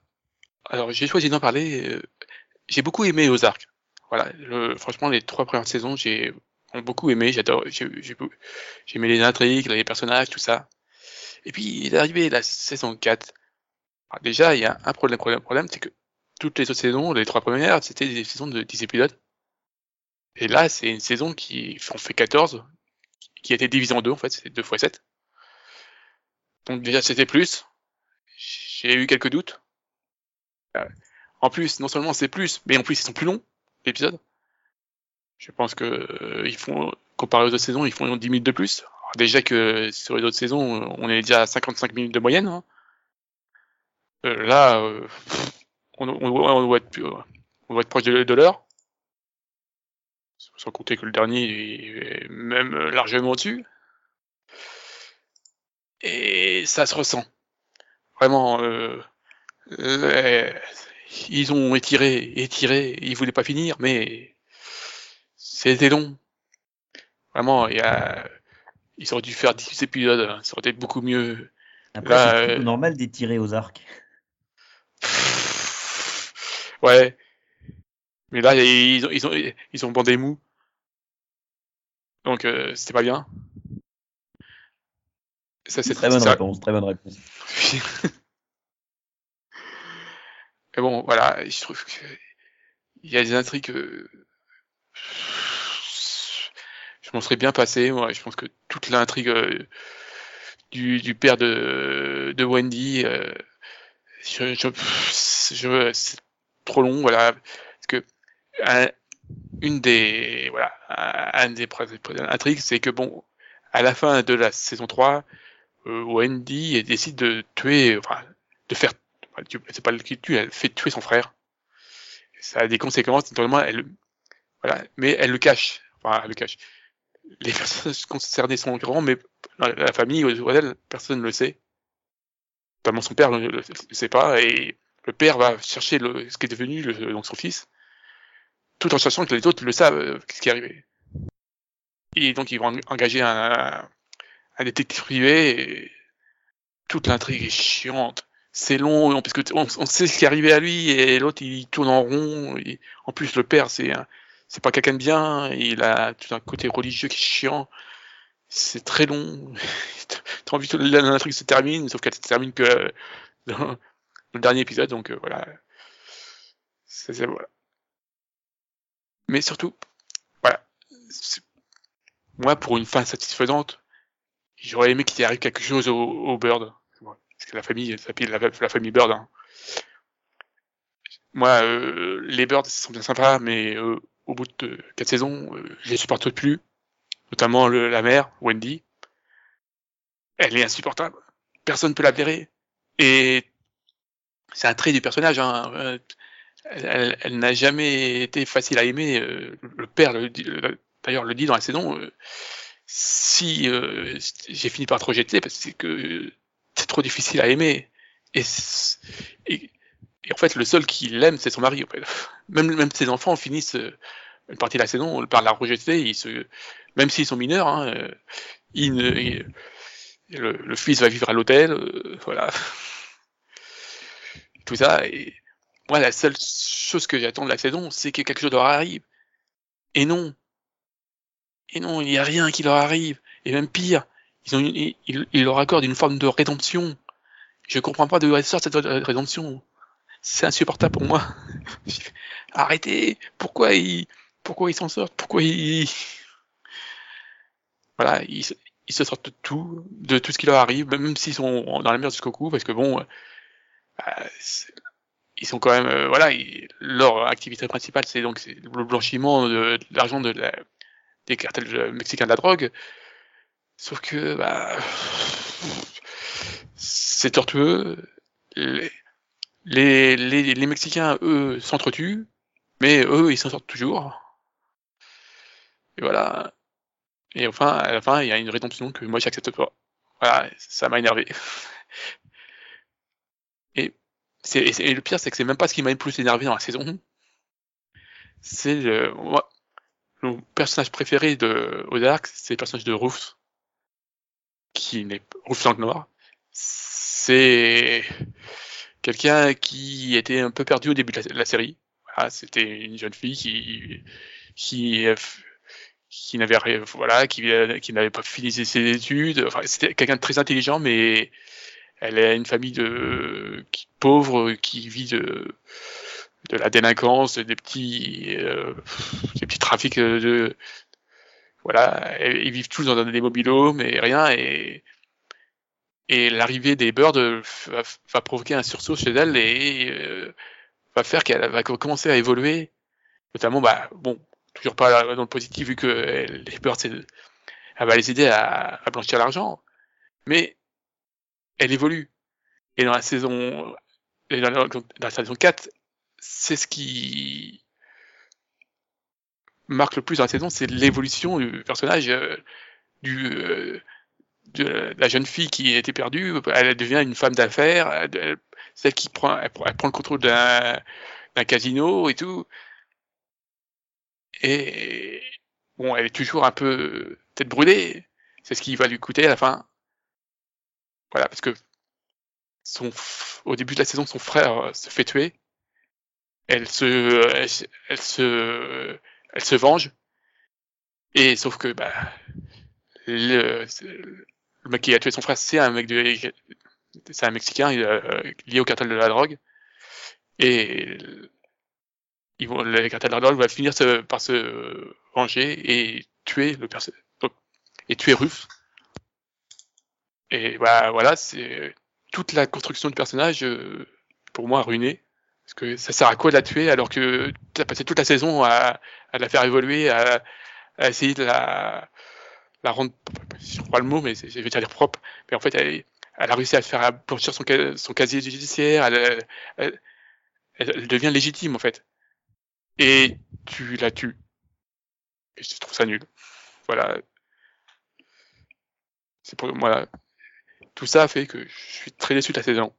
Alors j'ai choisi d'en parler. j'ai beaucoup aimé Ozark. Voilà. Le- franchement, les trois premières saisons, j'ai beaucoup aimé. J'adore. J'ai aimé les intrigues, les personnages, tout ça. Et puis il est arrivé la saison 4. Alors, déjà, il y a un problème, problème, problème, c'est que toutes les autres saisons, les trois premières, c'était des saisons de 10 épisodes. Et là, c'est une saison qui en fait 14, qui a été divisée en deux, en fait, c'est 2 fois 7. Donc déjà, c'était plus. J'ai eu quelques doutes. Euh, En plus, non seulement c'est plus, mais en plus, ils sont plus longs, l'épisode. Je pense que euh, ils font, comparé aux autres saisons, ils font 10 minutes de plus. Déjà que sur les autres saisons, on est déjà à 55 minutes de moyenne. hein. Euh, là, euh, on, on, doit- on doit être, plus- on doit être proche de, de l'heure. Sans compter que le dernier est même largement au-dessus. Et ça se ressent. Vraiment, euh, les- ils ont étiré, étiré, ils voulaient pas finir, mais c'était long. Vraiment, il y a, ils auraient dû faire 10 épisodes, ça aurait été beaucoup mieux. Après, c'est euh, normal d'étirer aux arcs. Ouais. Mais là, ils ont, ils ont, ils ont bandé mou. Donc, euh, c'était pas bien. Ça, c'est Très bonne ça- réponse, très bonne réponse. Mais bon, voilà, je trouve que il y a des intrigues. euh, Je m'en serais bien passé. Moi, je pense que toute l'intrigue euh, du, du père de, de Wendy, euh, je, je, je- trop long, voilà. Parce que un- une des voilà, un, des intrigues, c'est que bon, à la fin de la saison 3, euh, Wendy décide de tuer, enfin, de faire, c'est pas elle qui tue, elle fait tuer son frère. Ça a des conséquences, notamment, elle, voilà, mais elle le cache, enfin, elle le cache. Les personnes concernées sont au mais la, famille, autour d'elle, personne ne le sait. Notamment son père ne le, le sait pas, et le père va chercher le, ce qui est devenu le- donc son fils, tout en sachant que les autres le savent, euh, ce qui est arrivé. Et donc ils vont en- engager un, un détective privé, et toute l'intrigue est chiante. C'est long, parce que on, sait ce qui est arrivé à lui, et l'autre il tourne en rond. et en plus, le père, c'est c'est pas quelqu'un de bien, il a tout un côté religieux qui est chiant. C'est très long. T'as envie que l'intrigue se termine, sauf qu'elle se termine que euh, dernier épisode, donc euh, voilà. C'est- voilà. Mais surtout, voilà. Moi, pour une fin satisfaisante, j'aurais aimé qu'il arrive quelque chose au, au Bird. Parce que la famille, la, la famille Bird. hein. Moi, euh, les Birds sont bien sympas, mais euh, au bout de quatre saisons, je les supporte plus. Notamment la mère, Wendy. Elle est insupportable. Personne ne peut la blairer. Et c'est un trait du personnage. Hein. Euh, Elle, elle- n'a jamais été facile à aimer. euh, Le père, d'ailleurs, le dit dans la saison. euh, si euh, j'ai fini par te rejeter, c'est que c'est trop difficile à aimer. Et, et, et en fait, le seul qui l'aime, c'est son mari. Même, même ses enfants finissent une partie de la saison par la rejeter. Ils se, même s'ils sont mineurs, hein, ils ne, le, le fils va vivre à l'hôtel, voilà. Tout ça. Et moi, la seule chose que j'attends de la saison, c'est que quelque chose leur arrive. Et non. Et non, il n'y a rien qui leur arrive. Et même pire, ils, ont une- ils, ils- leur accordent une forme de rédemption. Je comprends pas de où elle sort cette rédemption. C'est insupportable pour moi. Arrêtez. Pourquoi ils, pourquoi ils s'en sortent? Pourquoi ils, voilà, ils, ils se sortent de tout, de tout ce qui leur arrive, même s'ils sont dans la merde jusqu'au cou, parce que bon, ils sont quand même, euh, voilà, ils- leur activité principale, c'est donc le blanchiment de, de l'argent de la, des cartels euh, mexicains de la drogue. Sauf que, bah, c'est tortueux. Les, les, les, les Mexicains, eux, s'entretuent, mais eux, ils s'en sortent toujours. Et voilà. Et enfin, à la fin, il y a une rédemption que moi, j'accepte pas. Voilà, ça m'a énervé. Et, le pire, c'est que c'est même pas ce qui m'a le plus énervé dans la saison. C'est le, le personnage préféré de Ozark, c'est le personnage de Rufus, qui n'est Rufus Langue Noir. C'est quelqu'un qui était un peu perdu au début de la, série. C'était une jeune fille qui, qui, qui n'avait voilà, qui, n'avait pas fini ses études. C'était quelqu'un de très intelligent, mais elle a une famille de qui, pauvre qui vit de de la délinquance, des petits euh, des petits trafics de voilà, ils vivent tous dans des mobilos, mais rien. Et et l'arrivée des birds va, va provoquer un sursaut chez elle et euh, va faire qu'elle va commencer à évoluer. Notamment bah bon toujours pas dans le positif vu que les birds elle va les aider à, à blanchir l'argent. Mais elle évolue et dans la saison dans, la, saison 4 c'est ce qui marque le plus dans la saison c'est l'évolution du personnage euh, du euh, de la jeune fille qui était perdue, elle devient une femme d'affaires, celle qui prend, elle, elle prend le contrôle d'un casino et tout. Et bon, elle est toujours un peu tête brûlée. C'est ce qui va lui coûter à la fin. Voilà, parce que son, au début de la saison, son frère se fait tuer. Elle se, elle, elle se, elle se venge. Et sauf que, bah, le, le mec qui a tué son frère, c'est un mec de, c'est un Mexicain euh, lié au cartel de la drogue. Et ils vont, le cartel de la drogue va finir se, par se venger et tuer le et tuer Ruff. Et bah voilà, c'est toute la construction du personnage euh, pour moi ruinée. Parce que ça sert à quoi de la tuer alors que tu as passé toute la saison à, à la faire évoluer, à, à essayer de la, la rendre, je crois le mot, mais je vais dire propre. Mais en fait, elle, elle a réussi à faire blanchir son, son casier judiciaire. Elle, elle, elle, devient légitime en fait. Et tu la tues. Et je trouve ça nul. Voilà. C'est pour voilà. Tout ça fait que je suis très déçu de la saison.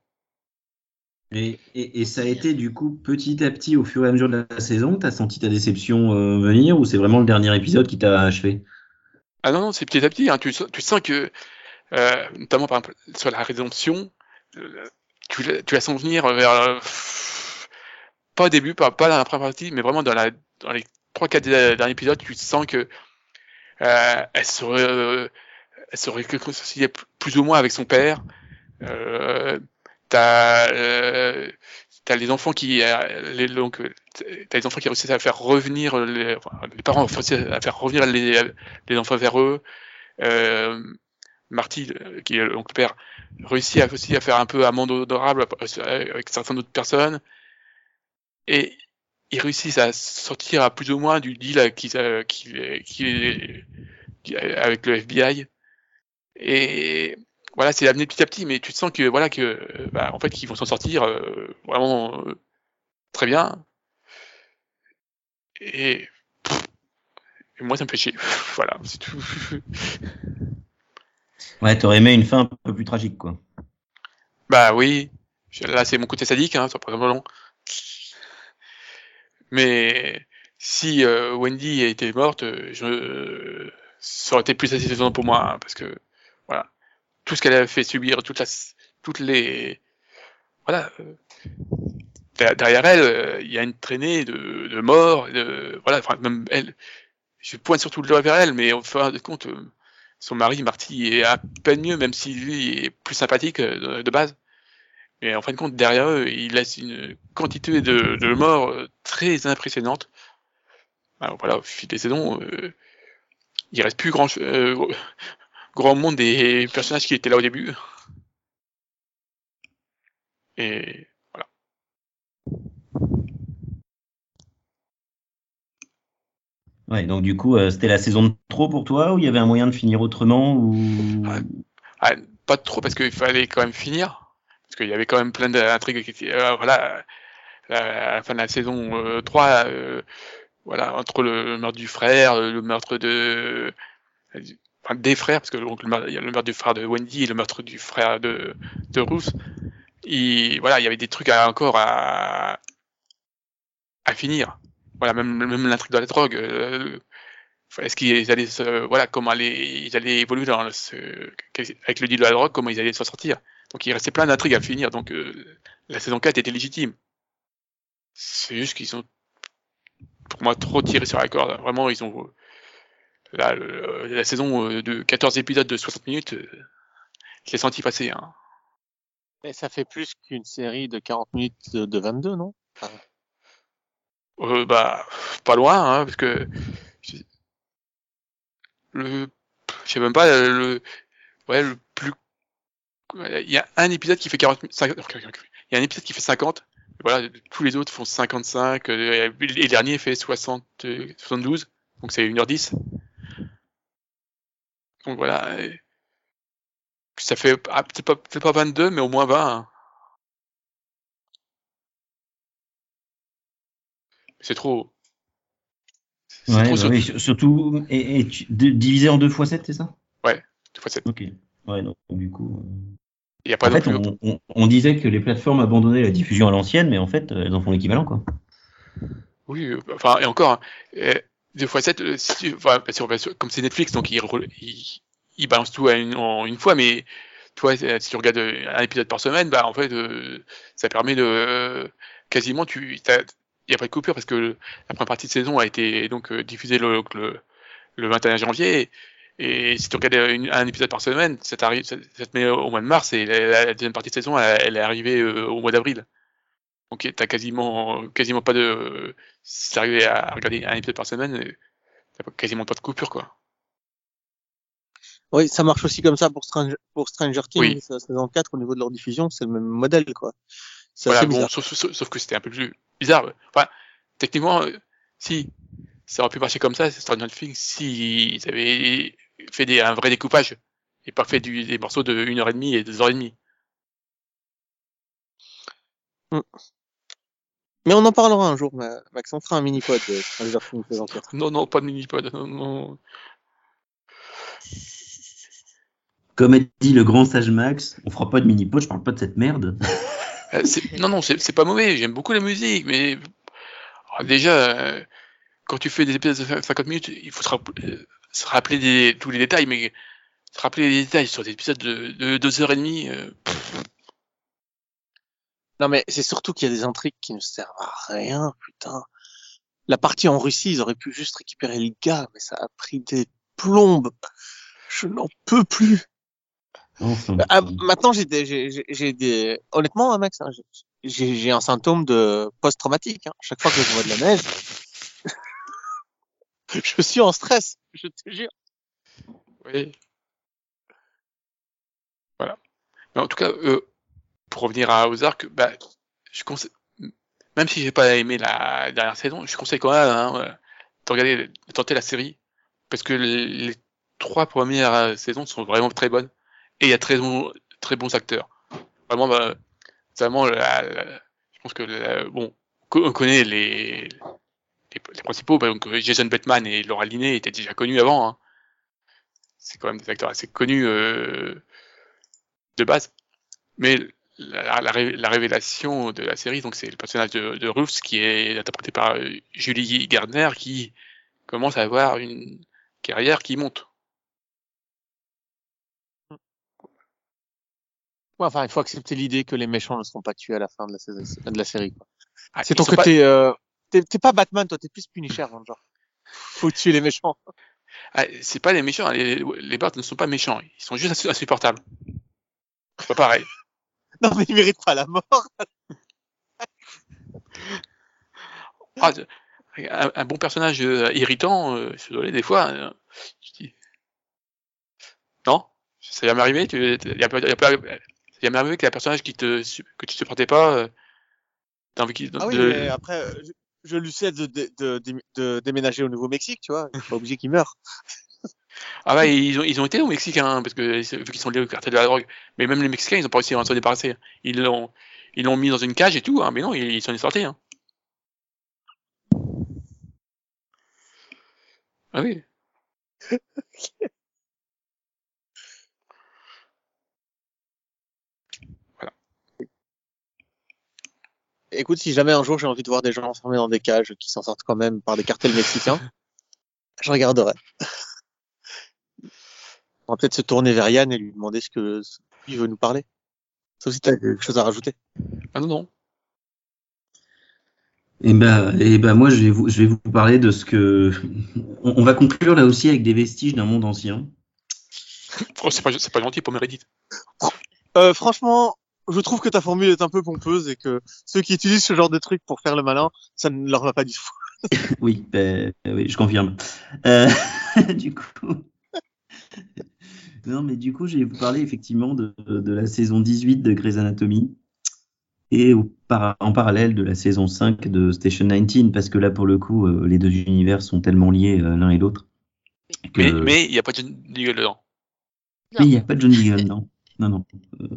Et, et, et, ça a été du coup petit à petit au fur et à mesure de la saison, t'as senti ta déception euh, venir ou c'est vraiment le dernier épisode qui t'a achevé? Ah non, non, c'est petit à petit. Hein. Tu, tu sens que, euh, notamment par exemple sur la rédemption, euh, tu, tu la sens venir vers euh, pas au début, pas, pas dans la première partie, mais vraiment dans, la, dans les trois quatre derniers épisodes, tu sens que elle serait, elle serait réconciliée plus ou moins avec son père. Euh, t'as euh, les enfants qui les, donc t'as les enfants qui réussissent à faire revenir les, enfin, les parents réussissent à faire revenir les, les enfants vers eux. Euh, Marty qui est donc le père réussit à, aussi à faire un peu amende honorable avec certaines autres personnes. Et ils réussissent à sortir à plus ou moins du deal avec le FBI et voilà, c'est amené petit à petit, mais tu te sens que voilà que bah, en fait qu'ils vont s'en sortir euh, vraiment euh, très bien. Et, et, moi ça me fait chier. voilà, c'est tout. ouais, t'aurais aimé une fin un peu plus tragique, quoi. Bah oui, là c'est mon côté sadique, hein, ça prend long. Mais si euh, Wendy était morte, je ça aurait été plus satisfaisant pour moi, hein, parce que voilà tout ce qu'elle a fait subir, toute toutes les, voilà. euh, derrière- elle, euh, il y a une traînée de, de morts, de, voilà. Enfin, même elle, je pointe surtout le doigt vers elle, mais au fin de compte, euh, son mari Marty est à peine mieux, même si lui est plus sympathique de, base. Mais en fin de compte, derrière eux, il laisse une quantité de, de morts très impressionnante. Alors, voilà, au fil des saisons, euh, il reste plus grand, euh, grand monde des personnages qui étaient là au début. Et voilà. Ouais, donc du coup, euh, c'était la saison de trop pour toi ou il y avait un moyen de finir autrement ou... Ouais. Ah, pas trop parce qu'il fallait quand même finir. Parce qu'il y avait quand même plein d'intrigues qui étaient, euh, voilà, à la fin de la saison euh, 3, euh, voilà, entre le meurtre du frère, le meurtre de, des frères, parce que le meurtre- du frère de Wendy et le meurtre du frère de, de Ruth. Et voilà, il y avait des trucs à, encore à, à finir. Voilà, même, même l'intrigue de la drogue. euh, est-ce qu'ils allaient se, voilà, comment allaient, ils allaient évoluer dans ce, avec le deal de la drogue, comment ils allaient s'en sortir. Donc il restait plein d'intrigues à finir, donc euh, la saison 4 était légitime. C'est juste qu'ils ont, pour moi, trop tiré sur la corde. Vraiment, ils ont, là, le- la saison euh, de 14 épisodes de 60 minutes, euh, je l'ai senti passer. Hein. Et ça fait plus qu'une série de 40 minutes de, de 22, non? Euh, bah, pas loin, hein, parce que je- le, je sais même pas le, ouais, le plus, il y a un épisode qui fait 40 minutes, 50 il y a un épisode qui fait 50, voilà, tous les autres font 55, euh, et le dernier fait 60, euh, 72, donc c'est 1h10. Donc voilà, et ça fait, ah, peut-être pas, peut-être pas 22, mais au moins 20. hein. C'est trop. C'est Ouais, trop bah sur- oui, surtout, et, et tu- de- divisé en 2 fois 7, c'est ça? Deux fois sept. Ok. Ouais, donc du coup... euh, Il y a pas En fait, plus. on, on- on disait que les plateformes abandonnaient la diffusion à l'ancienne, mais en fait, euh, elles en font l'équivalent, quoi. Oui, euh, enfin, et encore, hein, euh, deux fois sept, euh, si comme c'est Netflix, donc ils ils ils balancent tout une, en une fois, mais toi, euh, si tu regardes euh, un épisode par semaine, bah, en fait, euh, ça permet de, euh, quasiment, tu, il n'y a pas de coupure parce que la première partie de saison a été donc euh, diffusée le, le, le 21 janvier. Et si tu regardes un épisode par semaine, ça, ça, ça te met au mois de mars et la, deuxième partie de saison, elle, est arrivée au mois d'avril. Donc t'as quasiment, quasiment pas de, si t'arrives à regarder un épisode par semaine, t'as quasiment pas de coupure quoi. Oui, ça marche aussi comme ça pour Stranger, pour Stranger Things, Oui. sa saison 4, au niveau de leur diffusion, c'est le même modèle, quoi. C'est Voilà, bon, sauf, sauf, sauf que c'était un peu plus bizarre. Enfin, techniquement, euh, si ça aurait pu marcher comme ça, Stranger Things, si ils avaient fait des, un vrai découpage et pas fait du, des morceaux de 1h30 et 2h30. Mais on en parlera un jour, Ma- Max. On fera un mini-pod 4. Non, non, pas de mini-pod. Non, non. Comme a dit le grand sage Max, on fera pas de mini-pod, je parle pas de cette merde. Euh, non, non, c'est pas mauvais. J'aime beaucoup la musique, mais Ah, déjà, euh, quand tu fais des épisodes de 50 minutes, il faut se, rapp- euh, se rappeler des, tous les détails, mais se rappeler les détails sur des épisodes de, de deux heures et demie. euh, pff, Non, mais c'est surtout qu'il y a des intrigues qui ne servent à rien, putain. La partie en Russie, ils auraient pu juste récupérer le gars, mais ça a pris des plombes. Je n'en peux plus. Enfin, Ah, maintenant, j'ai des, j'ai, des, honnêtement, hein, Max, hein, j'ai, j'ai un symptôme de post-traumatique. Hein. Chaque fois que je vois de la neige, je suis en stress, je te jure. oui. Voilà. Mais en tout cas, euh, pour revenir à Ozark, bah, je conseille, même si j'ai pas aimé la dernière saison, je conseille quand même hein, euh, de regarder, de tenter la série, parce que les, trois premières euh, saisons sont vraiment très bonnes et il y a très bons, très bons acteurs. Vraiment, bah, vraiment, je pense que bon, on connaît les les, principaux, bah, donc Jason Bateman et Laura Linney étaient déjà connus avant. Hein. C'est quand même des acteurs assez connus euh, de base. Mais la, la, ré- la révélation de la série, donc c'est le personnage de, de Ruth qui est interprété par euh, Julie Gardner qui commence à avoir une carrière qui monte. Ouais, enfin, il faut accepter l'idée que les méchants ne seront pas tués à la fin de la, saison, de la série. quoi. Ah, C'est ton sont pas- côté. euh, T'es pas Batman, toi, t'es plus Punisher, hein, genre. Faut tuer les méchants. ah, c'est pas les méchants, les, les Bards ne sont pas méchants, ils sont juste insu- insupportables. C'est pas pareil. Non, mais ils méritent pas la mort. Ah, un, un bon personnage euh, irritant, euh, je suis désolé, des fois, euh, je dis... Non? Ça vient m'arriver tu, y a, pas- y a pas- Ça vient m'arriver qu'il y a un personnage qui te, que tu supportais pas, euh, t'as envie Ah oui, de- mais après, je, je lui sais de, déménager au Nouveau-Mexique, tu vois. Il est pas obligé qu'il meure. Ah bah, ils ont, ils ont été aux Mexicains, hein, parce que vu qu'ils sont liés au cartel de la drogue. Mais même les Mexicains, ils ont pas réussi à s'en débarrasser. Ils l'ont, ils l'ont mis dans une cage et tout, hein, mais non, ils, ils s'en est sortis. Hein. Ah oui. Écoute, si jamais un jour j'ai envie de voir des gens enfermés dans des cages qui s'en sortent quand même par des cartels mexicains, je regarderai. On va peut-être se tourner vers Yann et lui demander ce que ce qu'il veut nous parler. Sauf si t'as quelque chose à rajouter. Ah non, non. Et ben, et ben moi, je vais, vous, je vais vous parler de ce que. On, on va conclure là aussi avec des vestiges d'un monde ancien. Oh, c'est pas, c'est pas gentil pour Meredith. Euh, franchement, je trouve que ta formule est un peu pompeuse et que ceux qui utilisent ce genre de truc pour faire le malin, ça ne leur va pas du tout. Oui, ben, oui, je confirme. Euh, du coup. Non, mais du coup, je vais vous parler effectivement de, de la saison 18 de Grey's Anatomy et au par- en parallèle de la saison 5 de Station 19, parce que là, pour le coup, euh, les deux univers sont tellement liés euh, l'un et l'autre. que- Mais, mais il n'y a pas de Nigel dedans. Mais il n'y a pas de John Deagle, non. Non, non. Euh,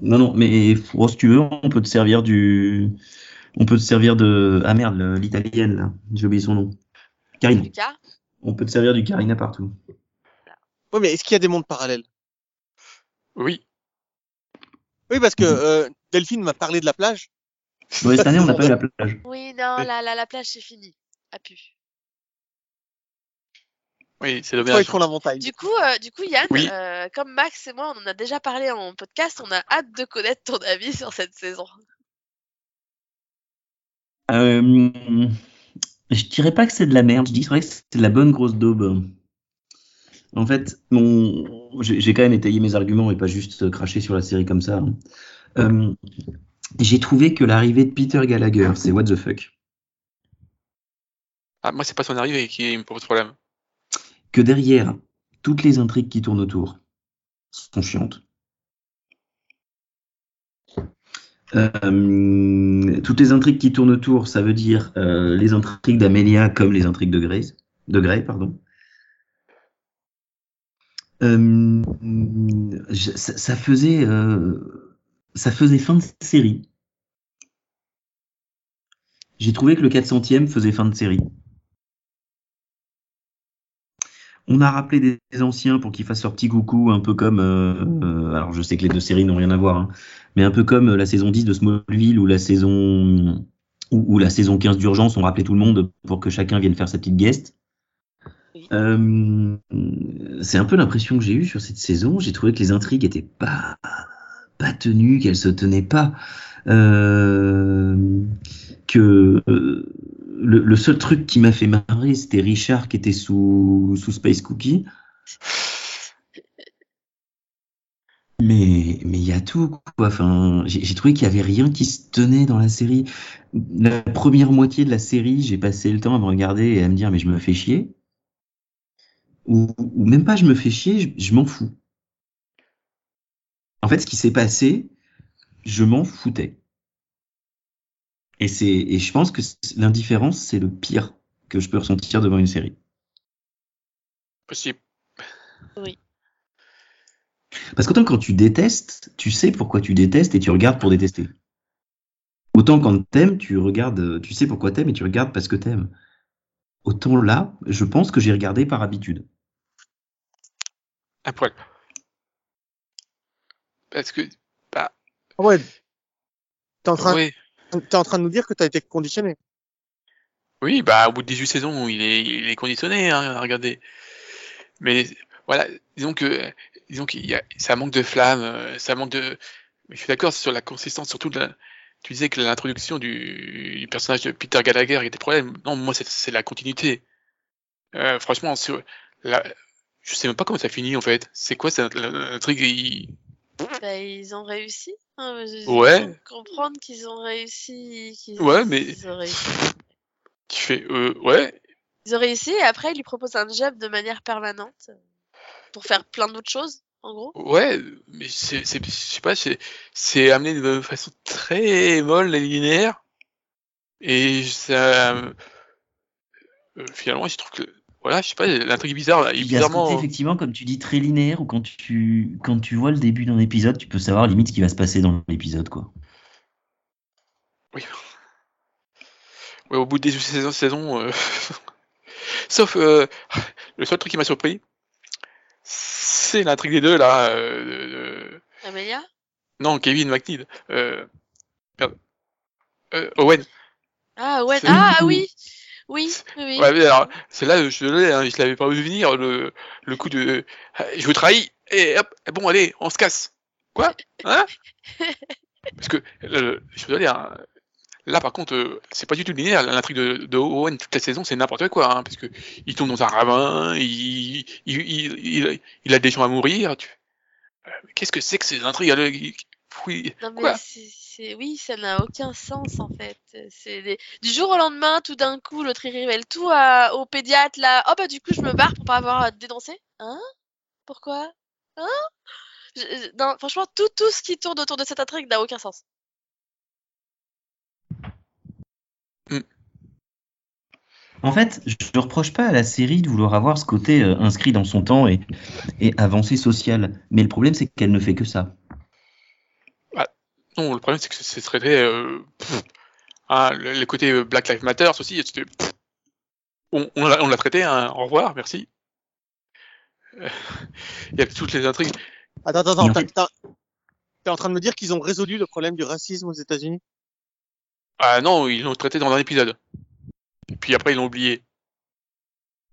non, non, mais oh, si tu veux, on peut te servir du. On peut te servir de. Ah merde, l'italienne, là. J'ai oublié son nom. Lucas? On peut te servir du Karina partout. Oui, mais est-ce qu'il y a des mondes parallèles? Oui. Oui, parce que Mhm. euh, Delphine m'a parlé de la plage. Ouais, cette année, on n'a pas eu la plage. Oui, non, la, la, la plage, c'est fini. A pu. Oui, c'est dommage. Du coup, euh, du coup, Yann, Oui. euh, comme Max et moi, on en a déjà parlé en podcast, on a hâte de connaître ton avis sur cette saison. Euh, je dirais pas que c'est de la merde, je dirais que c'est de la bonne grosse daube. En fait, mon, j'ai quand même étayé mes arguments et pas juste cracher sur la série comme ça. hein. Euh, j'ai trouvé que l'arrivée de Peter Gallagher, c'est what the fuck. Ah, moi, c'est pas son arrivée qui me pose problème. Que derrière, toutes les intrigues qui tournent autour sont chiantes. Euh, toutes les intrigues qui tournent autour, ça veut dire euh, les intrigues d'Amelia comme les intrigues de Grey, de Grey, pardon. Euh, ça, faisait, euh, ça faisait fin de série. J'ai trouvé que le 400e faisait fin de série. On a rappelé des, anciens pour qu'ils fassent leur petit coucou, un peu comme. euh, alors, je sais que les deux séries n'ont rien à voir, hein, mais un peu comme la saison 10 de Smallville ou la saison ou, ou la saison 15 d'urgence, on rappelait tout le monde pour que chacun vienne faire sa petite guest. Euh, c'est un peu l'impression que j'ai eue sur cette saison. J'ai trouvé que les intrigues étaient pas tenues, qu'elles se tenaient pas. Euh, que euh, le, le seul truc qui m'a fait marrer, c'était Richard qui était sous, sous Space Cookie. Mais mais il y a tout quoi. Enfin, j'ai j'ai trouvé qu'il y avait rien qui se tenait dans la série. La première moitié de la série, j'ai passé le temps à me regarder et à me dire mais je me fais chier. Ou, ou même pas je me fais chier, je, je m'en fous. En fait, ce qui s'est passé, je m'en foutais. Et c'est et je pense que c'est- l'indifférence c'est le pire que je peux ressentir devant une série. Possible. Parce qu'autant quand tu détestes, tu sais pourquoi tu détestes et tu regardes pour détester. Autant quand t'aimes, tu regardes, tu sais pourquoi t'aimes et tu regardes parce que t'aimes. Autant là, je pense que j'ai regardé par habitude. Un poil. Parce que, bah, Ah Ouais. T'es en train, oui. t'es en train de nous dire que t'as été conditionné. Oui, bah, au bout de 18 saisons, il est, il est conditionné, hein, regardez. Mais, voilà, disons que, disons qu'il y a, ça manque de flamme, euh, ça manque de, Mais je suis d'accord sur la consistance, surtout de la... Tu disais que l'introduction du... du personnage de Peter Gallagher était problème. Non, moi, c'est- c'est la continuité. Euh, franchement, sur la... je sais même pas comment ça finit, en fait. C'est quoi cette l'intrigue il- Bah, ils ont réussi. hein, Ouais. comprendre qu'ils ont réussi. Ouais, mais- Ils ont réussi. Tu fais, euh, ouais, Ils ont réussi et après, ils lui proposent un job de manière permanente euh, pour faire plein d'autres choses, en gros. ouais, mais c'est, je sais pas, c'est, c'est amené de façon très molle et linéaire. Et ça, euh, finalement, je trouve que, voilà, je sais pas, l'intrigue est bizarre, là, Il y a ce bizarrement. côté, effectivement, comme tu dis, très linéaire, où quand tu, quand tu vois le début d'un épisode, tu peux savoir limite ce qui va se passer dans l'épisode, quoi. Oui. Ouais, au bout des saisons, saisons euh, sauf euh, le seul truc qui m'a surpris, c'est l'intrigue des deux là. euh, Amelia? Non, Kevin McNeil. Euh... Euh, Owen. Ah ouais, C'est- ah oui Oui, oui. Ouais, mais alors, c'est là, je suis désolé, hein, je l'avais pas vu venir, le, le coup de je vous trahis, et hop, bon, allez, on se casse. Quoi? Hein? Parce que, euh, je suis désolé, hein, là par contre, euh, c'est pas du tout linéaire, l'intrigue de, de Owen toute la saison, c'est n'importe quoi, hein, parce que il tombe dans un ravin, il, il, il, a des gens à mourir, tu... euh, Qu'est-ce que c'est que ces intrigues? Non mais quoi? Oui, ça n'a aucun sens en fait. Du jour au lendemain, tout d'un coup, l'autre il révèle tout au pédiatre là. Oh bah du coup je me barre pour pas avoir à dénoncer. Hein? Pourquoi? Hein? Je- Non, franchement, tout tout ce qui tourne autour de cette intrigue n'a aucun sens. En fait, je ne reproche pas à la série de vouloir avoir ce côté euh, inscrit dans son temps et, et avancée sociale. Mais le problème, c'est qu'elle ne fait que ça. Non, le problème c'est que ce serait très, euh, ah, le, le côté euh, Black Lives Matter aussi, c'était, pff, on, on l'a traité, hein, au revoir, merci. Euh, Il y a toutes les intrigues. Attends, attends, attends. T'es en train de me dire qu'ils ont résolu le problème du racisme aux États-Unis? Ah non, ils l'ont traité dans un épisode. Et puis après ils l'ont oublié.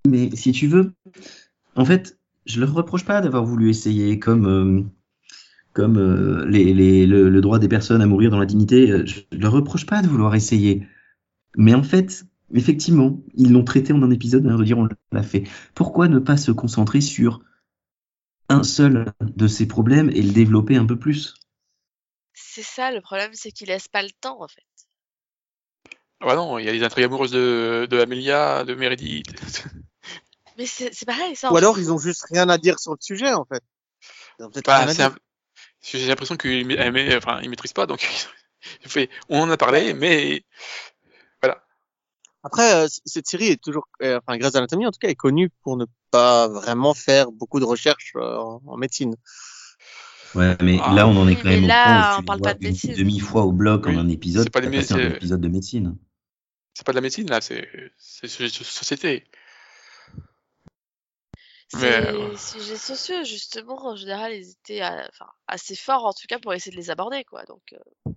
Mais si tu veux, en fait, je leur reproche pas d'avoir voulu essayer comme, euh, comme euh, les, les- le, le droit des personnes à mourir dans la dignité. euh, Je leur reproche pas de vouloir essayer. Mais en fait, effectivement, ils l'ont traité en un épisode, à dire on l'a fait. Pourquoi ne pas se concentrer sur un seul de ces problèmes et le développer un peu plus? C'est ça le problème, c'est qu'ils laissent pas le temps en fait. Ah bah non, il y a les intrigues amoureuses de, de Amelia, de Meredith. Mais c'est pareil ça. Ou alors ils ont juste rien à dire sur le sujet en fait. Ils ont peut-être Bah, c'est un- J'ai l'impression qu'ils ma- mais, enfin, ils maîtrisent pas, donc fait, on en a parlé, mais Après, euh, cette série est toujours, euh, enfin Grey's Anatomy en tout cas est connue pour ne pas vraiment faire beaucoup de recherches euh, en, médecine. Ouais, mais Ah. là, on en est quand même mais au là, point où on parle pas de une médecine. demi-fois au bloc Oui, en un épisode, c'est pas des un épisode de médecine. c'est pas de la médecine là, c'est société. Mais, Ces euh, sujets sociaux, justement, en général, ils étaient euh, enfin, assez forts, en tout cas, pour essayer de les aborder, quoi. Donc, euh.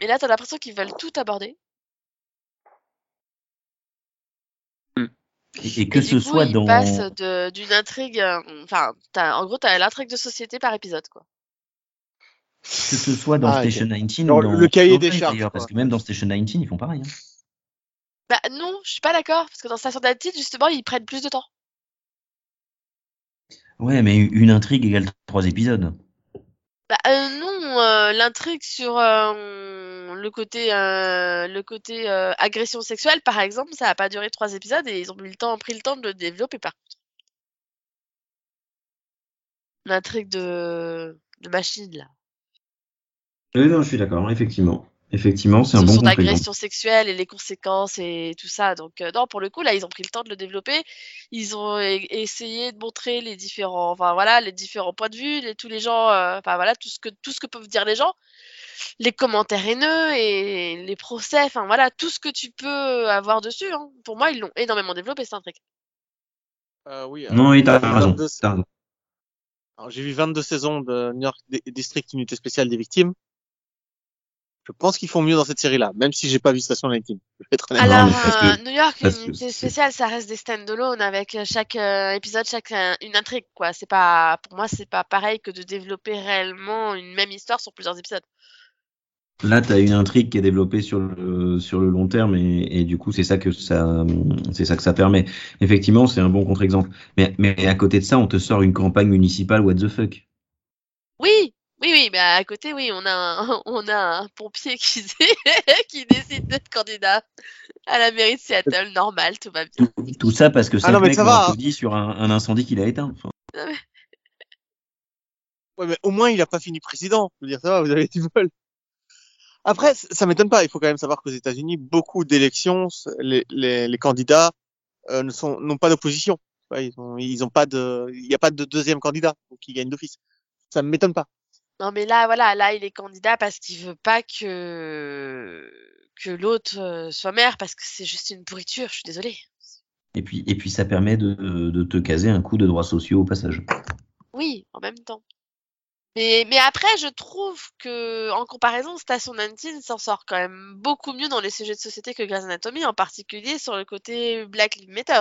Mais là, t'as l'impression qu'ils veulent tout aborder? Et, et que et ce coup, soit ils dans. d'une intrigue... euh, Enfin, t'as- en gros, t'as l'intrigue de société par épisode, quoi. Que ce soit dans Ah. Station 19 Genre ou dans le cahier des charges, parce que même dans Station 19, ils font pareil. hein. Bah non, je suis pas d'accord, parce que dans Station d'Altitude, justement, ils prennent plus de temps. Ouais, mais une intrigue égale trois épisodes. Bah euh, non, euh, l'intrigue sur euh, le côté euh, le côté euh, agression sexuelle, par exemple, ça a pas duré trois épisodes et ils ont mis le temps, pris le temps de le développer par contre. L'intrigue de de machine là, Oui, non, je suis d'accord, effectivement. Effectivement, c'est un sur bon son agression sexuelle et les conséquences et tout ça. Donc euh, non, pour le coup là, ils ont pris le temps de le développer. Ils ont e- essayé de montrer les différents, enfin voilà, les différents points de vue, les, tous les gens, euh, enfin voilà, tout ce que tout ce que peuvent dire les gens, les commentaires haineux et les procès, enfin voilà, tout ce que tu peux avoir dessus. Hein. Pour moi, ils l'ont énormément développé cette intrigue. Euh, oui. Non, oui, t'as raison. 22 t'as raison. alors, J'ai vu 22 saisons de New York Di- District Unité Spéciale des Victimes. Je pense qu'ils font mieux dans cette série-là, même si j'ai pas vu Station 19. Je vais être honnête. Non, Alors, euh, New York, une c'est- spéciale, ça reste des stand-alone avec euh, chaque euh, épisode, chaque euh, une intrigue, quoi. C'est pas, pour moi, c'est pas pareil que de développer réellement une même histoire sur plusieurs épisodes. Là, tu as une intrigue qui est développée sur le, sur le long terme et, et du coup, c'est ça que ça, c'est ça que ça permet. Effectivement, c'est un bon contre-exemple. Mais, mais à côté de ça, on te sort une campagne municipale what the fuck? Oui, oui, oui, mais à côté, oui, on a un, on a un pompier qui, qui décide d'être candidat à la mairie de Seattle, normal, tout va bien. Tout, tout ça parce que c'est Ah non, le mais mec ça va. applaudi sur un, un incendie qu'il a éteint. Enfin, Ouais, mais au moins, il a pas fini président. Je veux dire, ça va, vous avez du bol. Après, ça m'étonne pas. Il faut quand même savoir qu'aux États-Unis, beaucoup d'élections, les, les, les candidats euh, ne sont n'ont pas d'opposition. Ils ont, ils ont pas de, il n'y a pas de deuxième candidat qui gagne d'office. Ça m'étonne pas. Non, mais là, voilà, là, il est candidat parce qu'il veut pas que que l'autre euh, soit maire parce que c'est juste une pourriture. Je suis désolée. et puis, et puis, ça permet de, de te caser un coup de droits sociaux au passage. Oui, en même temps. Mais, mais après, je trouve que, en comparaison, Station 19 s'en sort quand même beaucoup mieux dans les sujets de société que Grey's Anatomy, en particulier sur le côté Black Lives Matter.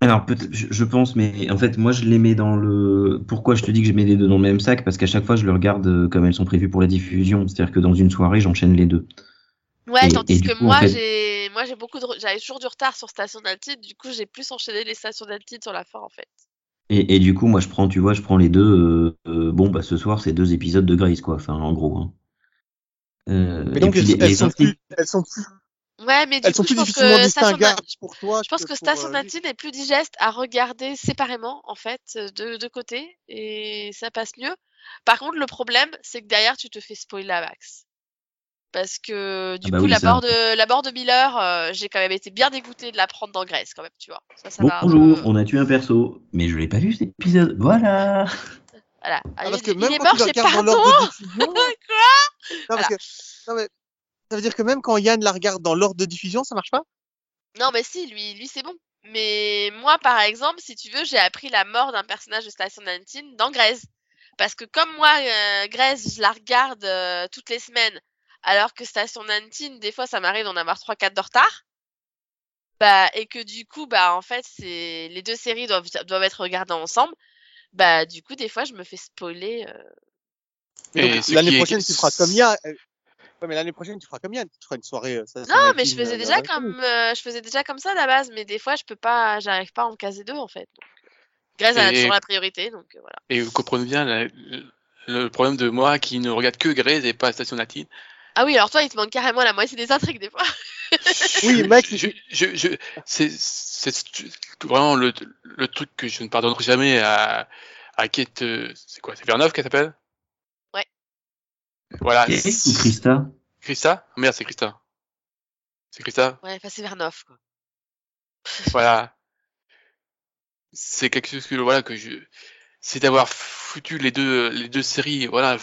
Alors, peut-être, je, pense, mais en fait, moi, je les mets dans le. Pourquoi je te dis que je mets les deux dans le même sac? Parce qu'à chaque fois, je le regarde euh, comme elles sont prévues pour la diffusion. C'est-à-dire que dans une soirée, j'enchaîne les deux. Ouais, Et- tandis et que coup, en moi, fait- j'ai, moi, j'ai beaucoup de, j'avais toujours du retard sur Station 19, du coup, j'ai plus enchaîné les stations 19 sur la fin, en fait. Et, et du coup, moi, je prends, tu vois, je prends les deux. euh, euh, bon, bah, ce soir, c'est deux épisodes de Grace, quoi. Enfin, en gros. hein. Euh, Mais et donc, puis elles, les- elles les sont plus, elles sont plus, Ouais, mais du elles coup, sont je plus pense difficilement que Station, distinguables pour toi. je pense que pour, Station euh, lui. 19 est plus digeste à regarder séparément, en fait, de, de côté, et ça passe mieux. Par contre, le problème, c'est que derrière, tu te fais spoiler à max. Parce que, du Ah bah coup, oui, la, mort de, la mort de Miller, euh, j'ai quand même été bien dégoûtée de la prendre dans Grèce, quand même, tu vois. Ça, ça Bonjour, peu- on a tué un perso, mais je l'ai pas vu cet épisode. Voilà. Voilà. Ah, il, parce que il même est quand mort, tu le j'ai regardes dans pardon l'ordre de diffusion. non, Voilà. parce que, non, mais, ça veut dire que même quand Yann la regarde dans l'ordre de diffusion, ça marche pas? Non, mais si, lui, lui c'est bon. Mais moi, par exemple, si tu veux, j'ai appris la mort d'un personnage de Station 19 dans Grey's. Parce que comme moi, euh, Grey's, je la regarde euh, toutes les semaines, alors que Station 19, des fois, ça m'arrive d'en avoir 3-4 de retard. Bah, et que du coup, bah, en fait, c'est les deux séries doivent, doivent être regardées ensemble. Bah, du coup, des fois, je me fais spoiler. euh, l'année est- prochaine, tu feras comme Yann. Euh, Ouais, mais l'année prochaine, tu feras comme Yann. Tu feras une soirée. euh, ça- Non, mais je une, faisais euh, déjà comme euh, je faisais déjà comme ça à la base, mais des fois je peux pas, j'arrive pas à en caser deux en fait. Euh, elle a toujours la priorité, donc euh, voilà. Et vous comprenez bien la- le, problème de moi qui ne regarde que Grey's et pas Station Latine. Ah oui, alors toi il te manque carrément la moitié des intrigues des fois. Oui, mec, je, je, je, c'est, vraiment le, le truc que je ne pardonnerai jamais à, à Kate, euh, c'est quoi, c'est Vernov qu'elle s'appelle? Voilà. Ou Krista Christa? Ah, Merde, c'est Christa. C'est Christa? Ouais, enfin c'est Vernoff quoi. Voilà. C'est quelque chose que, voilà, que je, c'est d'avoir foutu les deux, les deux séries, voilà,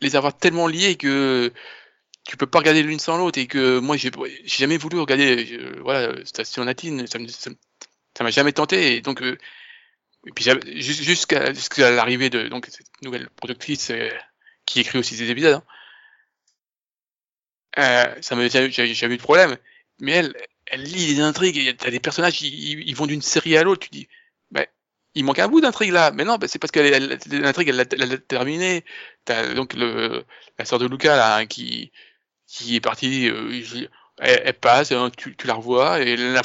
les avoir tellement liées que tu peux pas regarder l'une sans l'autre et que moi j'ai jamais voulu regarder euh, voilà Station Latine ça m'a jamais tenté et donc euh, et puis jusqu'à jusqu'à l'arrivée de donc cette nouvelle productrice euh, qui écrit aussi des épisodes hein. Euh, ça jamais j'avais eu de problème. Mais elle elle lit des intrigues t'as des personnages ils, ils- vont d'une série à l'autre tu dis bah il manque un bout d'intrigue là. Mais non bah, c'est parce que l'intrigue elle l'a terminée. T'as donc le la sœur de Luca là hein, qui qui est partie euh, elle, elle passe hein, tu, tu la revois et la,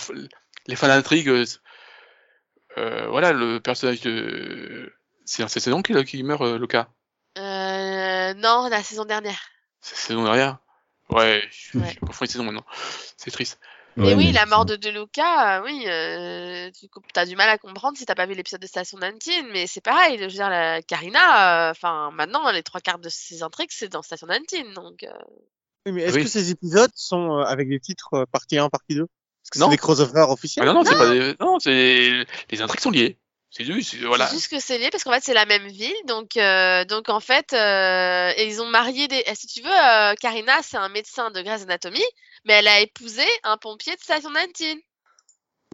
les fins d'intrigue euh, euh, voilà le personnage de c'est dans cette saison qu'il qui meurt euh, Luca? Euh, non, la saison dernière. c'est la saison derrière ouais je, Ouais. je confonds les saisons maintenant c'est triste Mais Ouais, oui, mais la mort de De Luca, euh, oui, euh, tu as du mal à comprendre si t'as pas vu l'épisode de Station 19, mais c'est pareil, je veux dire, la Karina, euh, enfin, maintenant, les trois quarts de ses intrigues, c'est dans Station 19, donc, euh, Oui, mais est-ce Oui. que ces épisodes sont euh, avec des titres euh, partie 1, partie 2 Est-ce que Non. c'est des crossovers ah officiels non non c'est pas des... non c'est les intrigues sont liées c'est juste voilà C'est juste que c'est lié parce qu'en fait c'est la même ville, donc euh, donc en fait euh, et ils ont marié des. eh, Si tu veux, euh, Karina c'est un médecin de Grey's Anatomy, mais elle a épousé un pompier de Station 19.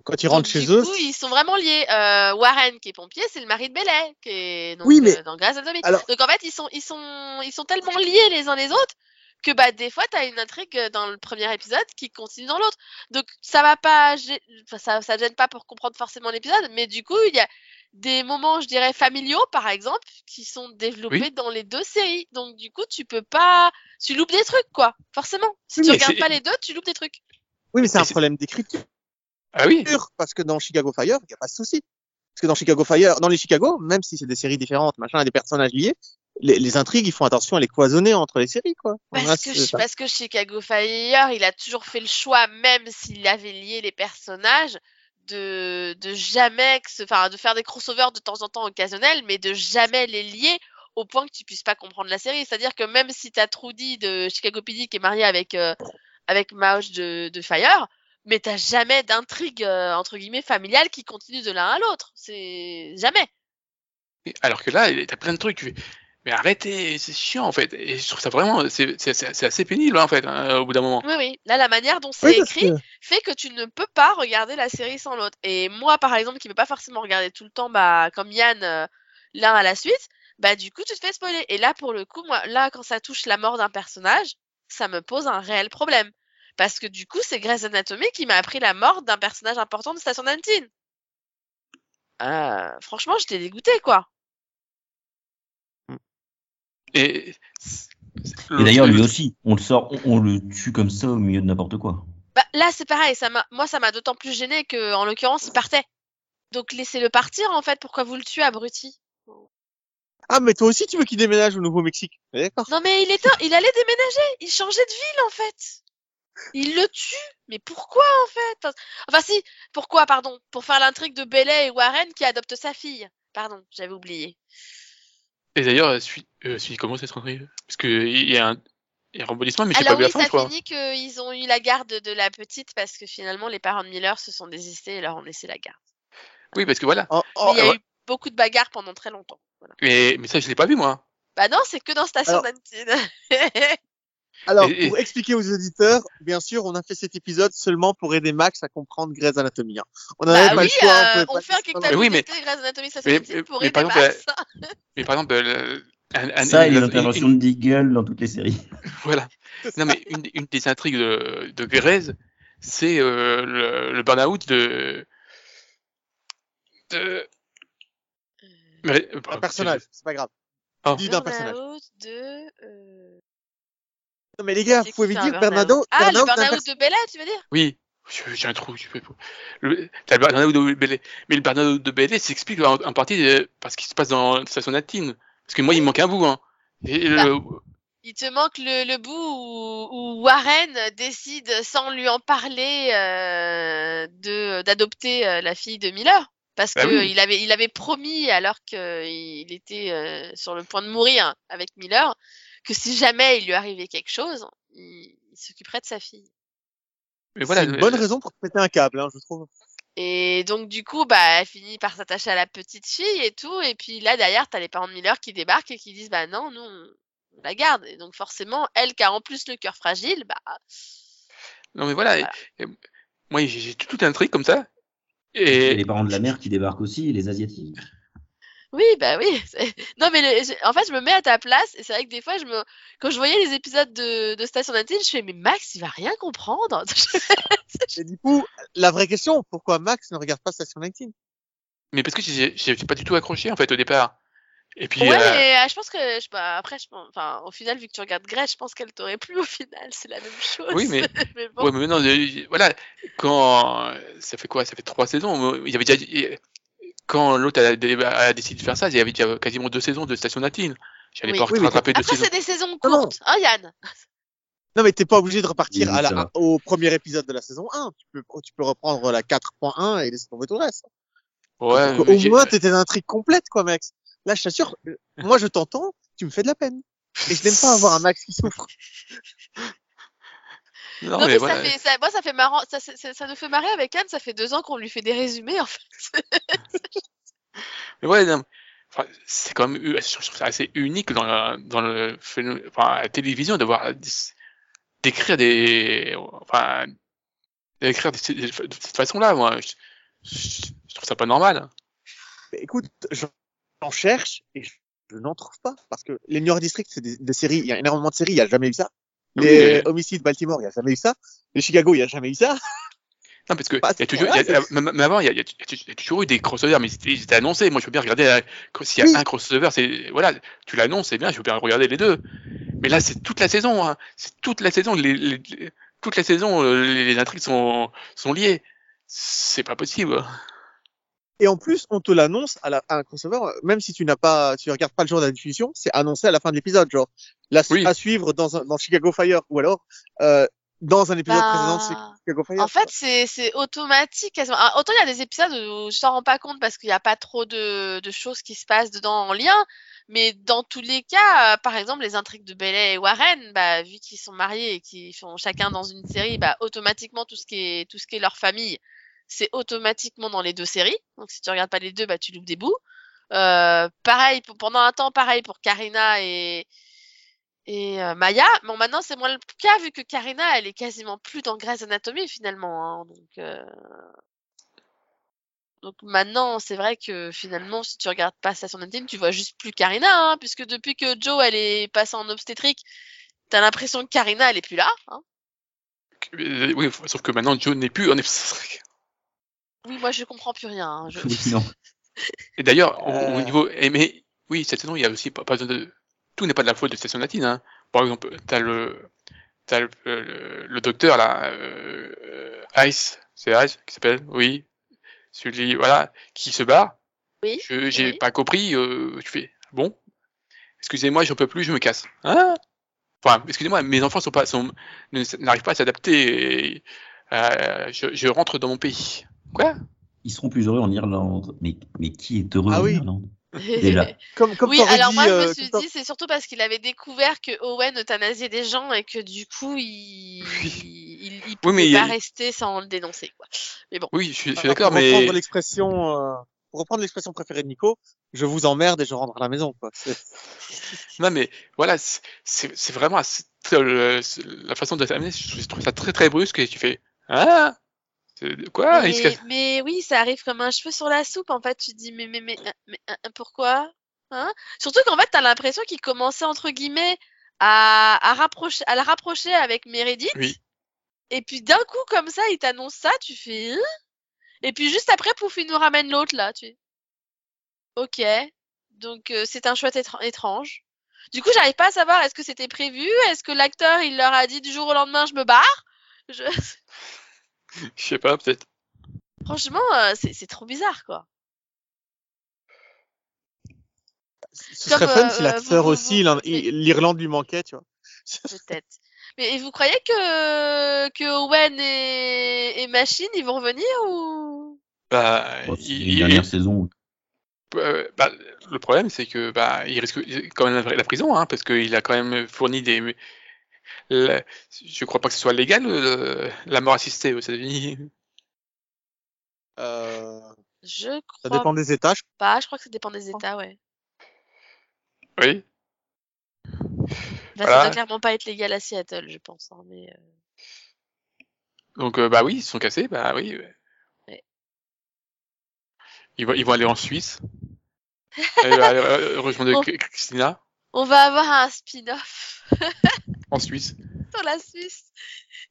Quand ils Donc, rentrent chez du eux, coup, ils sont vraiment liés. Euh, Warren, qui est pompier, c'est le mari de Bellet, qui est donc, Oui, mais- euh, dans Grey's Anatomy. alors- Donc en fait, ils sont, ils sont, ils sont tellement liés les uns les autres que bah des fois, t'as une intrigue euh, dans le premier épisode qui continue dans l'autre. Donc ça va pas, enfin, ça, ça gêne pas pour comprendre forcément l'épisode, mais du coup, il y a des moments, je dirais, familiaux, par exemple, qui sont développés Oui. dans les deux séries. Donc du coup, tu peux pas, tu loupes des trucs, quoi. Forcément. Si Oui, tu regardes pas les deux, tu loupes des trucs. oui, mais c'est un problème d'écriture, Ah oui. parce que dans Chicago Fire, il n'y a pas de souci. Parce que dans Chicago Fire, dans les Chicago, même si c'est des séries différentes, machin, et des personnages liés, les, les intrigues, ils font attention à les cloisonner entre les séries, quoi. Parce Voilà, que, je- parce que Chicago Fire, il a toujours fait le choix, même s'il avait lié les personnages, de, de jamais, enfin, de faire des crossovers de temps en temps occasionnels, mais de jamais les lier au point que tu puisses pas comprendre la série. C'est-à-dire que même si t'as Trudy de Chicago PD qui est mariée avec, euh, avec Mauch de, de Fire, mais t'as jamais d'intrigue, euh, entre guillemets, familiale qui continue de l'un à l'autre. C'est jamais. Alors que là, t'as plein de trucs. Mais arrêtez, c'est chiant en fait. Et je trouve ça vraiment, c'est assez pénible hein, en fait, hein, au bout d'un moment. Oui, oui. Là, la manière dont c'est Oui, écrit, que- fait que tu ne peux pas regarder la série sans l'autre. Et moi, par exemple, qui ne peux pas forcément regarder tout le temps, bah, comme Yann, euh, l'un à la suite, bah, du coup, tu te fais spoiler. Et là, pour le coup, moi, là, quand ça touche la mort d'un personnage, ça me pose un réel problème. Parce que du coup, c'est Grey's Anatomy qui m'a appris la mort d'un personnage important de Station 19. Euh, franchement, j'étais dégoûtée, quoi. Et, Et d'ailleurs, lui aussi, on le sort, on, on le tue comme ça au milieu de n'importe quoi. Bah, là, c'est pareil. Ça m'a, moi, ça m'a d'autant plus gêné que, en l'occurrence, il partait. Donc, laissez-le partir, en fait. Pourquoi vous le tuez, abruti? Ah, mais toi aussi, tu veux qu'il déménage au Nouveau-Mexique. D'accord. Non, mais il était, il allait déménager. Il changeait de ville, en fait. Il le tue. Mais pourquoi, en fait? Enfin, si. Pourquoi, pardon? Pour faire l'intrigue de Bellet et Warren qui adoptent sa fille. Pardon, j'avais oublié. Et d'ailleurs, suis, euh, suis comment cette rentrée Parce que il y a un, un rebondissement, mais j'ai pas Alors vu oui, fin, ça crois. finit qu'ils ont eu la garde de la petite parce que finalement, les parents de Miller se sont désistés et leur ont laissé la garde. Oui, parce que voilà. Oh, Mais oh, il y a ouais. eu beaucoup de bagarres pendant très longtemps. Voilà. Mais, mais ça, je l'ai pas vu moi. Bah non, c'est que dans Station Alors- 19. Alors, Et- et- pour expliquer aux auditeurs, bien sûr, on a fait cet épisode seulement pour aider Max à comprendre Grey's Anatomy. hein. On n'avait bah pas oui, le choix. euh, on fait un. Mais oui, mais- Grey's Anatomy mais- 19 pour mais aider par exemple, Max. Mais par exemple, le- un- un- Ça et les une- interventions une- de Deagle dans toutes les séries. Voilà. Non, mais une, une des intrigues de, de Grey's, c'est euh, le, le burn-out de. de. Mais, euh, Un personnage, c'est pas grave. Oh. Dis d'un personnage. Burnout de... Non, mais les gars, vous pouvez dire Bernardo. Ah, le Bernardo de Bella, tu veux dire? Oui, j'ai un trou. Le, t'as le burn-out de Bélé. Mais le burn-out de Bélé s'explique en, en partie euh, parce qu'il se passe dans Station Latine. Parce que moi, il me manque un bout. Hein. Et Bah. le- Il te manque le, le bout où, où Warren décide, sans lui en parler, euh, de d'adopter euh, la fille de Miller. Parce Bah que oui. il avait il avait promis alors qu'il était euh, sur le point de mourir avec Miller que si jamais il lui arrivait quelque chose, il, il s'occuperait de sa fille. mais voilà, c'est une bonne raison pour te péter un câble, hein, je trouve. Et donc du coup, bah, elle finit par s'attacher à la petite fille et tout. Et puis là derrière, t'as les parents de Miller qui débarquent et qui disent bah non, nous on la garde. Et donc forcément, elle qui a en plus le cœur fragile, bah Non, mais voilà. et- Voilà. et moi, j'ai tout un truc comme ça. Et Et, les parents de la mère qui débarquent aussi, et les Asiatiques. Oui, bah oui. Non mais le- je- en fait, je me mets à ta place et c'est vrai que des fois, je me quand je voyais les épisodes de, de Station 19, je fais mais Max, il va rien comprendre. Et du coup, la vraie question, pourquoi Max ne regarde pas Station 19 mais parce que j'ai j'ai pas du tout accroché en fait au départ. Et puis, ouais, euh, mais euh, je pense que je, bah, après, je pense, enfin, au final, vu que tu regardes Grèce, je pense qu'elle t'aurait plu au final. C'est la même chose. Oui, mais- mais bon. Ouais, mais non, voilà, quand ça fait quoi? Ça fait trois saisons. Il y avait déjà quand l'autre a, a décidé de faire ça, il y avait déjà quasiment deux saisons de Station Latine. J'allais Oui. pas Oui, rattraper deux Après, saisons. c'est des saisons non. courtes, hein, Yann? Non, mais t'es pas obligé de repartir Oui, à ça la, va. au premier épisode de la saison 1. Tu peux, tu peux reprendre la 4.1 et laisser tomber tout le reste. Ouais, Donc, au moins, t'étais d'intrigue complète, quoi, Max. Là, je t'assure, euh, moi, je t'entends, tu me fais de la peine. Et je n'aime pas avoir un Max qui souffre. Non, Non, mais mais, voilà. ça fait, ça, moi, ça fait marrant, ça, ça, ça- ça nous fait marrer avec Anne, ça fait deux ans qu'on lui fait des résumés, en fait. Mais ouais, non, enfin, c'est quand même, je trouve ça assez unique dans, la- dans le phénomène, enfin, à la télévision d'avoir d'écrire des, enfin, d'écrire de, de cette façon-là, moi. Je- je, je trouve ça pas normal. Mais écoute, j'en j'en cherche et je, je n'en trouve pas parce que les New York District, c'est des, des séries, il y a énormément de séries, il n'y a jamais eu ça. Oui, Les mais- Homicides Baltimore, il n'y a jamais eu ça. Les Chicago, il n'y a jamais eu ça. Non, parce que Bah, il y a toujours, voilà, il y a- même avant, il y a, y toujours eu des crossovers, mais c'était c'était annoncé. Moi, je veux bien regarder s'il y a Oui. un crossover, c'est voilà, tu l'annonces, c'est bien, je veux bien regarder les deux. Mais là, c'est toute la saison, hein. c'est toute la saison. Les, les- les- toute la saison, euh, les, les intrigues sont sont liées. C'est pas possible. Et en plus, on te l'annonce à, la, à un crossover, même si tu n'as pas, tu regardes pas le jour de la diffusion, c'est annoncé à la fin de l'épisode, genre la, Oui. à suivre dans, un, dans Chicago Fire ou alors euh, dans un épisode Bah, précédent de Chicago Fire. En fait, c'est c'est automatique. quasiment. Ah, Autant il y a des épisodes où je t'en rends pas compte parce qu'il n'y a pas trop de, de choses qui se passent dedans en lien. Mais dans tous les cas, euh, par exemple, les intrigues de Bella et Warren, bah, vu qu'ils sont mariés et qu'ils sont chacun dans une série, bah, automatiquement, tout ce qui est, tout ce qui est leur famille, c'est automatiquement dans les deux séries. Donc, si tu regardes pas les deux, bah, tu loupes des bouts. Euh, pareil, pendant un temps, pareil pour Karina et, euh, Maya. Bon, maintenant, c'est moins le cas vu que Karina, elle est quasiment plus dans Grey's Anatomy finalement. hein. donc, euh, donc maintenant, c'est vrai que finalement, si tu regardes pas Station Intime, tu vois juste plus Karina, hein, puisque depuis que Joe, elle est passée en obstétrique, t'as l'impression que Karina, elle est plus là. Hein. Oui, sauf que maintenant Joe n'est plus. Oui, moi, je comprends plus rien. hein, je- Oui, non. Et d'ailleurs, au, au Euh. niveau, eh, mais oui, cette saison, il y a aussi pas, pas besoin de, tout n'est pas de la faute de Station Latine. Hein. Par exemple, t'as le, t'as le, le, le docteur là, euh, euh, Ice, c'est Ice qui s'appelle, oui, celui, voilà, qui se barre. Oui, Je, j'ai oui. pas compris. Euh, tu fais, bon, excusez-moi, j'en peux plus, je me casse. Hein? Enfin, excusez-moi, mes enfants sont pas, sont, ne- n'arrivent pas à s'adapter. et, euh, je, je rentre dans mon pays. Quoi Ils seront plus heureux en Irlande. Mais, mais qui est heureux Ah en oui. Irlande Déjà. Comme, comme oui, alors dit, moi je euh, me suis comme dit c'est surtout parce qu'il avait découvert que Owen euthanasiait des gens et que du coup il il, il Oui, pouvait mais il pas rester sans le dénoncer quoi. Mais bon. Oui, je suis, suis d'accord, pour reprendre mais l'expression, euh, pour reprendre l'expression préférée de Nico, je vous emmerde et je rentre à la maison, quoi. Non, mais voilà, c'est- vraiment c'est- la façon de t'amener. Je trouve ça très très brusque et tu fais, ah, quoi? Mais, casse- mais oui, ça arrive comme un cheveu sur la soupe en fait. Tu te dis mais mais mais, mais, mais, euh, pourquoi? Hein? Surtout qu'en fait t'as l'impression qu'il commençait entre guillemets à, à rapprocher à la rapprocher avec Meredith. Oui. Et puis d'un coup comme ça il t'annonce ça, tu fais hein? Et puis juste après pouf il nous ramène l'autre là, tu Ok. Donc euh, c'est un choix étr- étrange. Du coup, j'arrive pas à savoir est-ce que c'était prévu, est-ce que l'acteur il leur a dit du jour au lendemain je me barre? Je... Je sais pas, peut-être. Franchement, euh, c'est c'est trop bizarre quoi. Ce Comme, serait fun euh, si euh, l'acteur vous- vous- aussi, l'Irlande lui manquait, tu vois. Peut-être. Mais et vous croyez que que Owen et, et Machine ils vont revenir ou? Bah, Bon, c'est il- une il- dernière saison. euh, bah, le problème, c'est que bah, il risque quand même la, la prison, hein, parce qu'il a quand même fourni des. La- je crois pas que ce soit légal euh, la mort assistée aux États-Unis. Euh, Je ça crois dépend des états. je- pas. Je crois que ça dépend des États, ouais. Oui. Bah, Voilà. Ça doit clairement pas être légal à Seattle, je pense. hein, mais euh, Donc euh, bah oui, ils se sont cassés, bah oui. ouais. Ouais. Ils vont, ils vont aller en Suisse. Rejoindre. Christina on va avoir un spin-off en Suisse. sur la Suisse.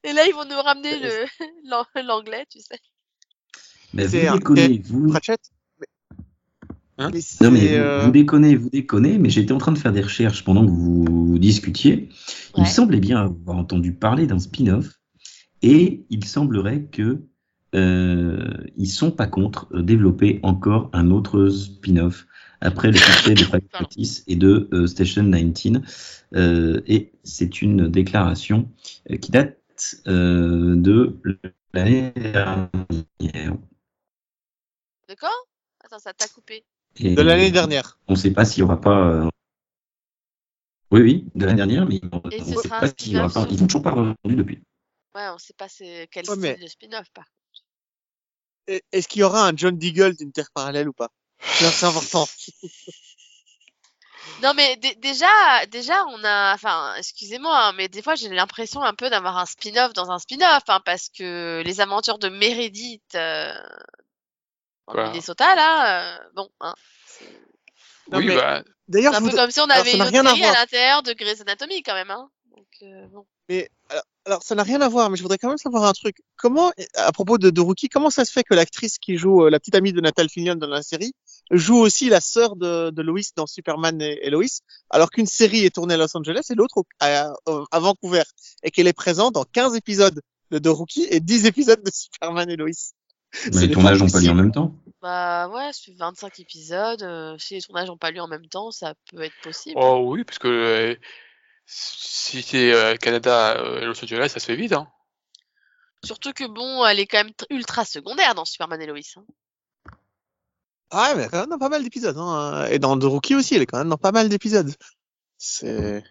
Et là, ils vont nous ramener le l'an- l'anglais, tu sais. Mais vous déconnez, vous. Pratchett. Mais- Hein mais Non mais vous, euh, vous déconnez, vous déconnez, mais j'étais en train de faire des recherches pendant que vous discutiez. Il me semblait bien avoir entendu parler d'un spin-off et il semblerait que euh, ils sont pas contre euh, développer encore un autre spin-off après le succès de Pardon. Practice et de euh, Station 19. Euh, et c'est une déclaration euh, qui date euh, de l'année dernière. De quand Attends, ça t'a coupé. Et de l'année dernière. On ne sait pas s'il n'y aura pas. euh, Oui, oui, de l'année dernière, mais on ne sait pas s'il y aura pas. Ils n'ont toujours pas revendu depuis. Ouais, on sait pas c'est quel Ouais, style mais- de spin-off, par contre. Est-ce qu'il y aura un John Deagle d'une Terre parallèle ou pas? C'est c'est important. Non, mais dé- déjà, déjà, on a, enfin, excusez-moi, hein, mais des fois, j'ai l'impression un peu d'avoir un spin-off dans un spin-off, hein, parce que les aventures de Meredith, euh, En Voilà. Minnesota, là, euh, bon, hein. c'est Non, oui, mais- bah, D'ailleurs, c'est un peu comme si on alors, avait ça une autre à série à, voir. l'intérieur de Grey's Anatomy, quand même, hein. Donc, euh, bon. Mais alors, alors, ça n'a rien à voir, mais je voudrais quand même savoir un truc. Comment, à propos de, de Rookie, comment ça se fait que l'actrice qui joue euh, la petite amie de Nathan Fillion dans la série joue aussi la sœur de, de Lois dans Superman et, et Lois, alors qu'une série est tournée à Los Angeles et l'autre au- à, Vancouver, et qu'elle est présente dans 15 épisodes de, de Rookie et 10 épisodes de Superman et Lois. Mais les tournages n'ont pas lieu en même temps. Bah ouais, sur 25 épisodes, euh, si les tournages n'ont pas lieu en même temps, ça peut être possible. oh oui, parce que euh, si c'est euh, Canada, euh, Los Angeles, ça se fait vite. Hein. Surtout que bon, elle est quand même tr- ultra secondaire dans Superman et Lois. hein. Ah, mais quand même dans pas mal d'épisodes, hein. Et dans The Rookie aussi, elle est quand même dans pas mal d'épisodes. C'est...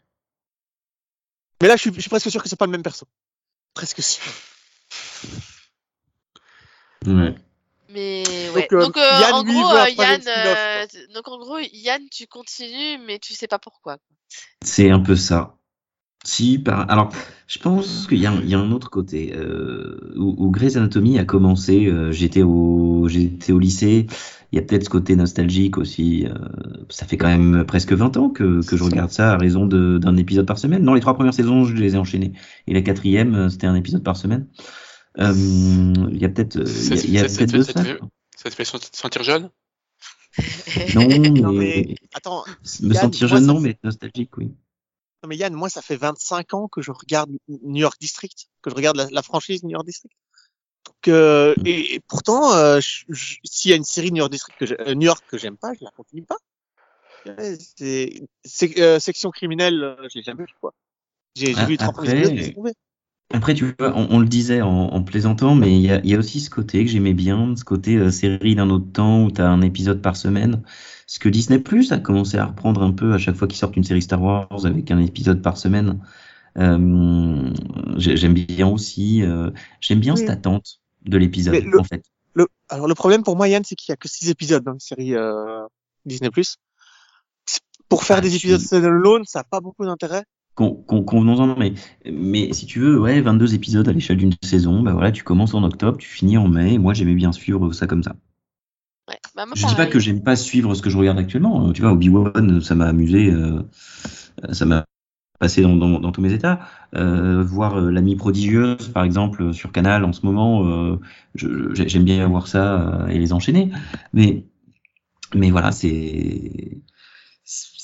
Mais là, je suis, je suis presque sûr que c'est pas le même perso. Presque sûr. Ouais. Mais ouais. Donc, euh, Donc, euh, Yann, en gros, euh, Yann, euh, donc en gros, Yann, tu continues, mais tu sais pas pourquoi. C'est un peu ça. Si, par... alors, je pense qu'il y, a un- il y a un autre côté euh, où, où Grey's Anatomy a commencé. euh, j'étais au, j'étais au lycée. Il y a peut-être ce côté nostalgique aussi. euh, ça fait quand même presque 20 ans que, que je regarde ça à raison de- d'un épisode par semaine. Non, les trois premières saisons, je les ai enchaînées. Et la quatrième, euh, c'était un épisode par semaine. Euh, il y a peut-être, euh, il y a, a Ça- ça- peut-être te fait sent- sentir jeune? Non, Non, mais, attends, me Yann, sentir jeune, non, mais nostalgique, oui. Non mais Yann, moi ça fait 25 ans que je regarde New York District, que je regarde la, la franchise New York District. Que et, et pourtant, euh, je- je- s'il y a une série New York District que j'ai- euh, New York que j'aime pas, je la continue pas. C'est euh, section criminelle, euh, je l'ai jamais vu quoi. J'ai j'ai Ah, vu les trois premiers après- épisodes, laisse tomber. Après, tu vois, on, on le disait en, en plaisantant, mais il y a, il y a aussi ce côté que j'aimais bien, ce côté euh, série d'un autre temps où tu as un épisode par semaine. Ce que Disney Plus a commencé à reprendre un peu à chaque fois qu'ils sortent une série Star Wars avec un épisode par semaine. Euh, j'ai- j'aime bien aussi, euh, j'aime bien Oui. cette attente de l'épisode, en fait. Le, alors le problème pour moi Yann, c'est qu'il y a que 6 épisodes dans la série Disney+. Pour faire Ah, des épisodes standalone, ça a pas beaucoup d'intérêt. Con- con- Convenons-en, mais, mais si tu veux, ouais, 22 épisodes à l'échelle d'une saison, bah voilà, tu commences en octobre, tu finis en mai, et moi j'aimais bien suivre ça comme ça. Ouais. Bah, moi, Je dis pas pareil. que j'aime pas suivre ce que je regarde actuellement. Euh, Tu vois, Obi-Wan, ça m'a amusé, euh, ça m'a passé dans, dans, dans tous mes états. Euh, voir euh, l'ami prodigieuse, par exemple, sur Canal en ce moment, j'aime bien voir ça et les enchaîner. Mais, mais voilà, c'est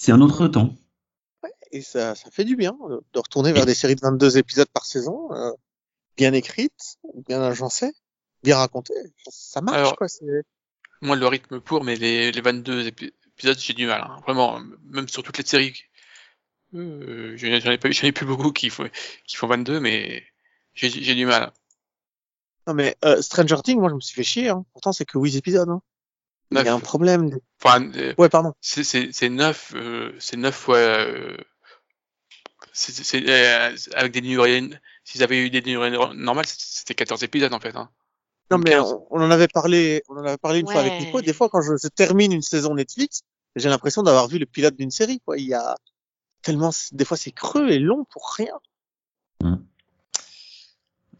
un autre temps. Et ça, ça fait du bien de, de retourner vers des séries de 22 épisodes par saison, euh, bien écrites, bien agencées, bien racontées. Ça marche, Alors- quoi. Moi, le rythme pour, mais les, les 22 épi- épisodes, j'ai du mal. hein. Vraiment, même sur toutes les séries. Euh, j'en ai pas ai plus beaucoup qui font, qui font 22, mais j'ai j'ai du mal. Non, mais euh, Stranger Things, moi, je me suis fait chier. Hein. Pourtant, c'est que 8 épisodes. Hein. Il y a un problème. Enfin, euh, Ouais, pardon. c'est c'est c'est neuf, euh, c'est neuf fois. Euh, c'est euh, avec des durées. S'ils avaient eu des durées normales, c'était 14 épisodes en fait. Hein. Non, mais 15. on, on en avait parlé, on en avait parlé une fois avec. Nico. Des fois, quand je, je termine une saison Netflix, j'ai l'impression d'avoir vu le pilote d'une série, quoi. Il y a tellement, des fois, c'est creux et long pour rien.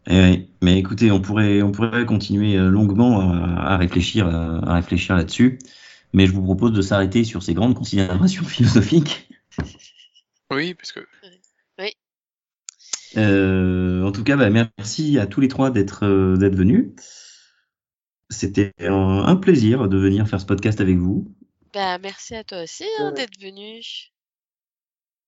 Eh oui, mais écoutez, on pourrait, on pourrait continuer euh, longuement à, à réfléchir, euh, à réfléchir là-dessus. Mais je vous propose de s'arrêter sur ces grandes considérations philosophiques. Oui, parce que en tout cas, bah, merci à tous les trois d'être euh, d'être venus. C'était un, un plaisir de venir faire ce podcast avec vous. Bah, merci à toi aussi hein, Ouais. d'être venu.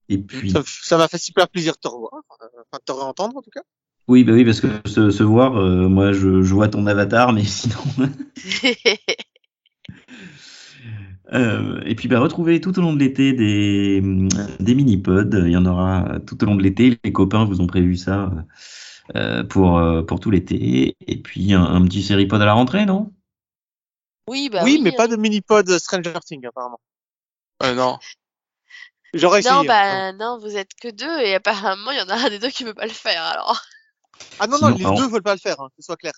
Et puis, Ça m'a fait super plaisir de te revoir, euh, enfin, de te réentendre, en tout cas. oui, bah oui, parce que se, se voir, euh, moi, je, je vois ton avatar, mais sinon. Euh, et puis, bah, retrouvez tout au long de l'été des, des mini-pods. Il y en aura tout au long de l'été. Les copains vous ont prévu ça euh, pour, euh, pour tout l'été. Et puis, un, un petit série-pod à la rentrée, non? Oui, bah oui, mais hein. pas de mini-pod Stranger Things, apparemment. euh, non. J'aurais essayé. Non, hein. bah non, vous êtes que deux et apparemment il y en a un des deux qui veut pas le faire alors. Ah non, non, Sinon, les alors- deux veulent pas le faire, hein, que ce soit clair.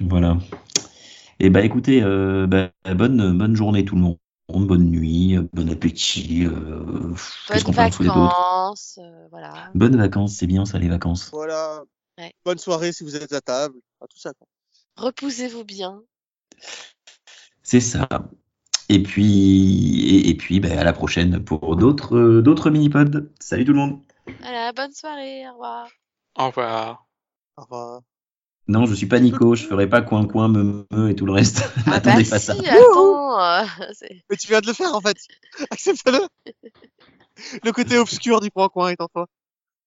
Voilà. Et bah écoutez, euh, bah, bonne, bonne journée tout le monde. Bonne nuit, bon appétit. Euh, Qu'est-ce qu'on peut souhaiter d'autre? euh, voilà. Bonnes vacances, c'est bien ça les vacances. Voilà. Ouais. Bonne soirée si vous êtes à table. Enfin, tout ça. Reposez-vous bien. C'est ça. Et puis, et, et puis ben, à la prochaine pour d'autres euh, d'autres mini-pods. Salut tout le monde. Voilà, bonne soirée, au revoir. Au revoir. Au revoir. Non, je suis pas Nico, je ferai pas coin coin me, me et tout le reste. Ah N'attendez bah pas si, ça. attends. euh, Mais tu viens de le faire en fait. Accepte-le. Le côté obscur du coin-coin est en toi.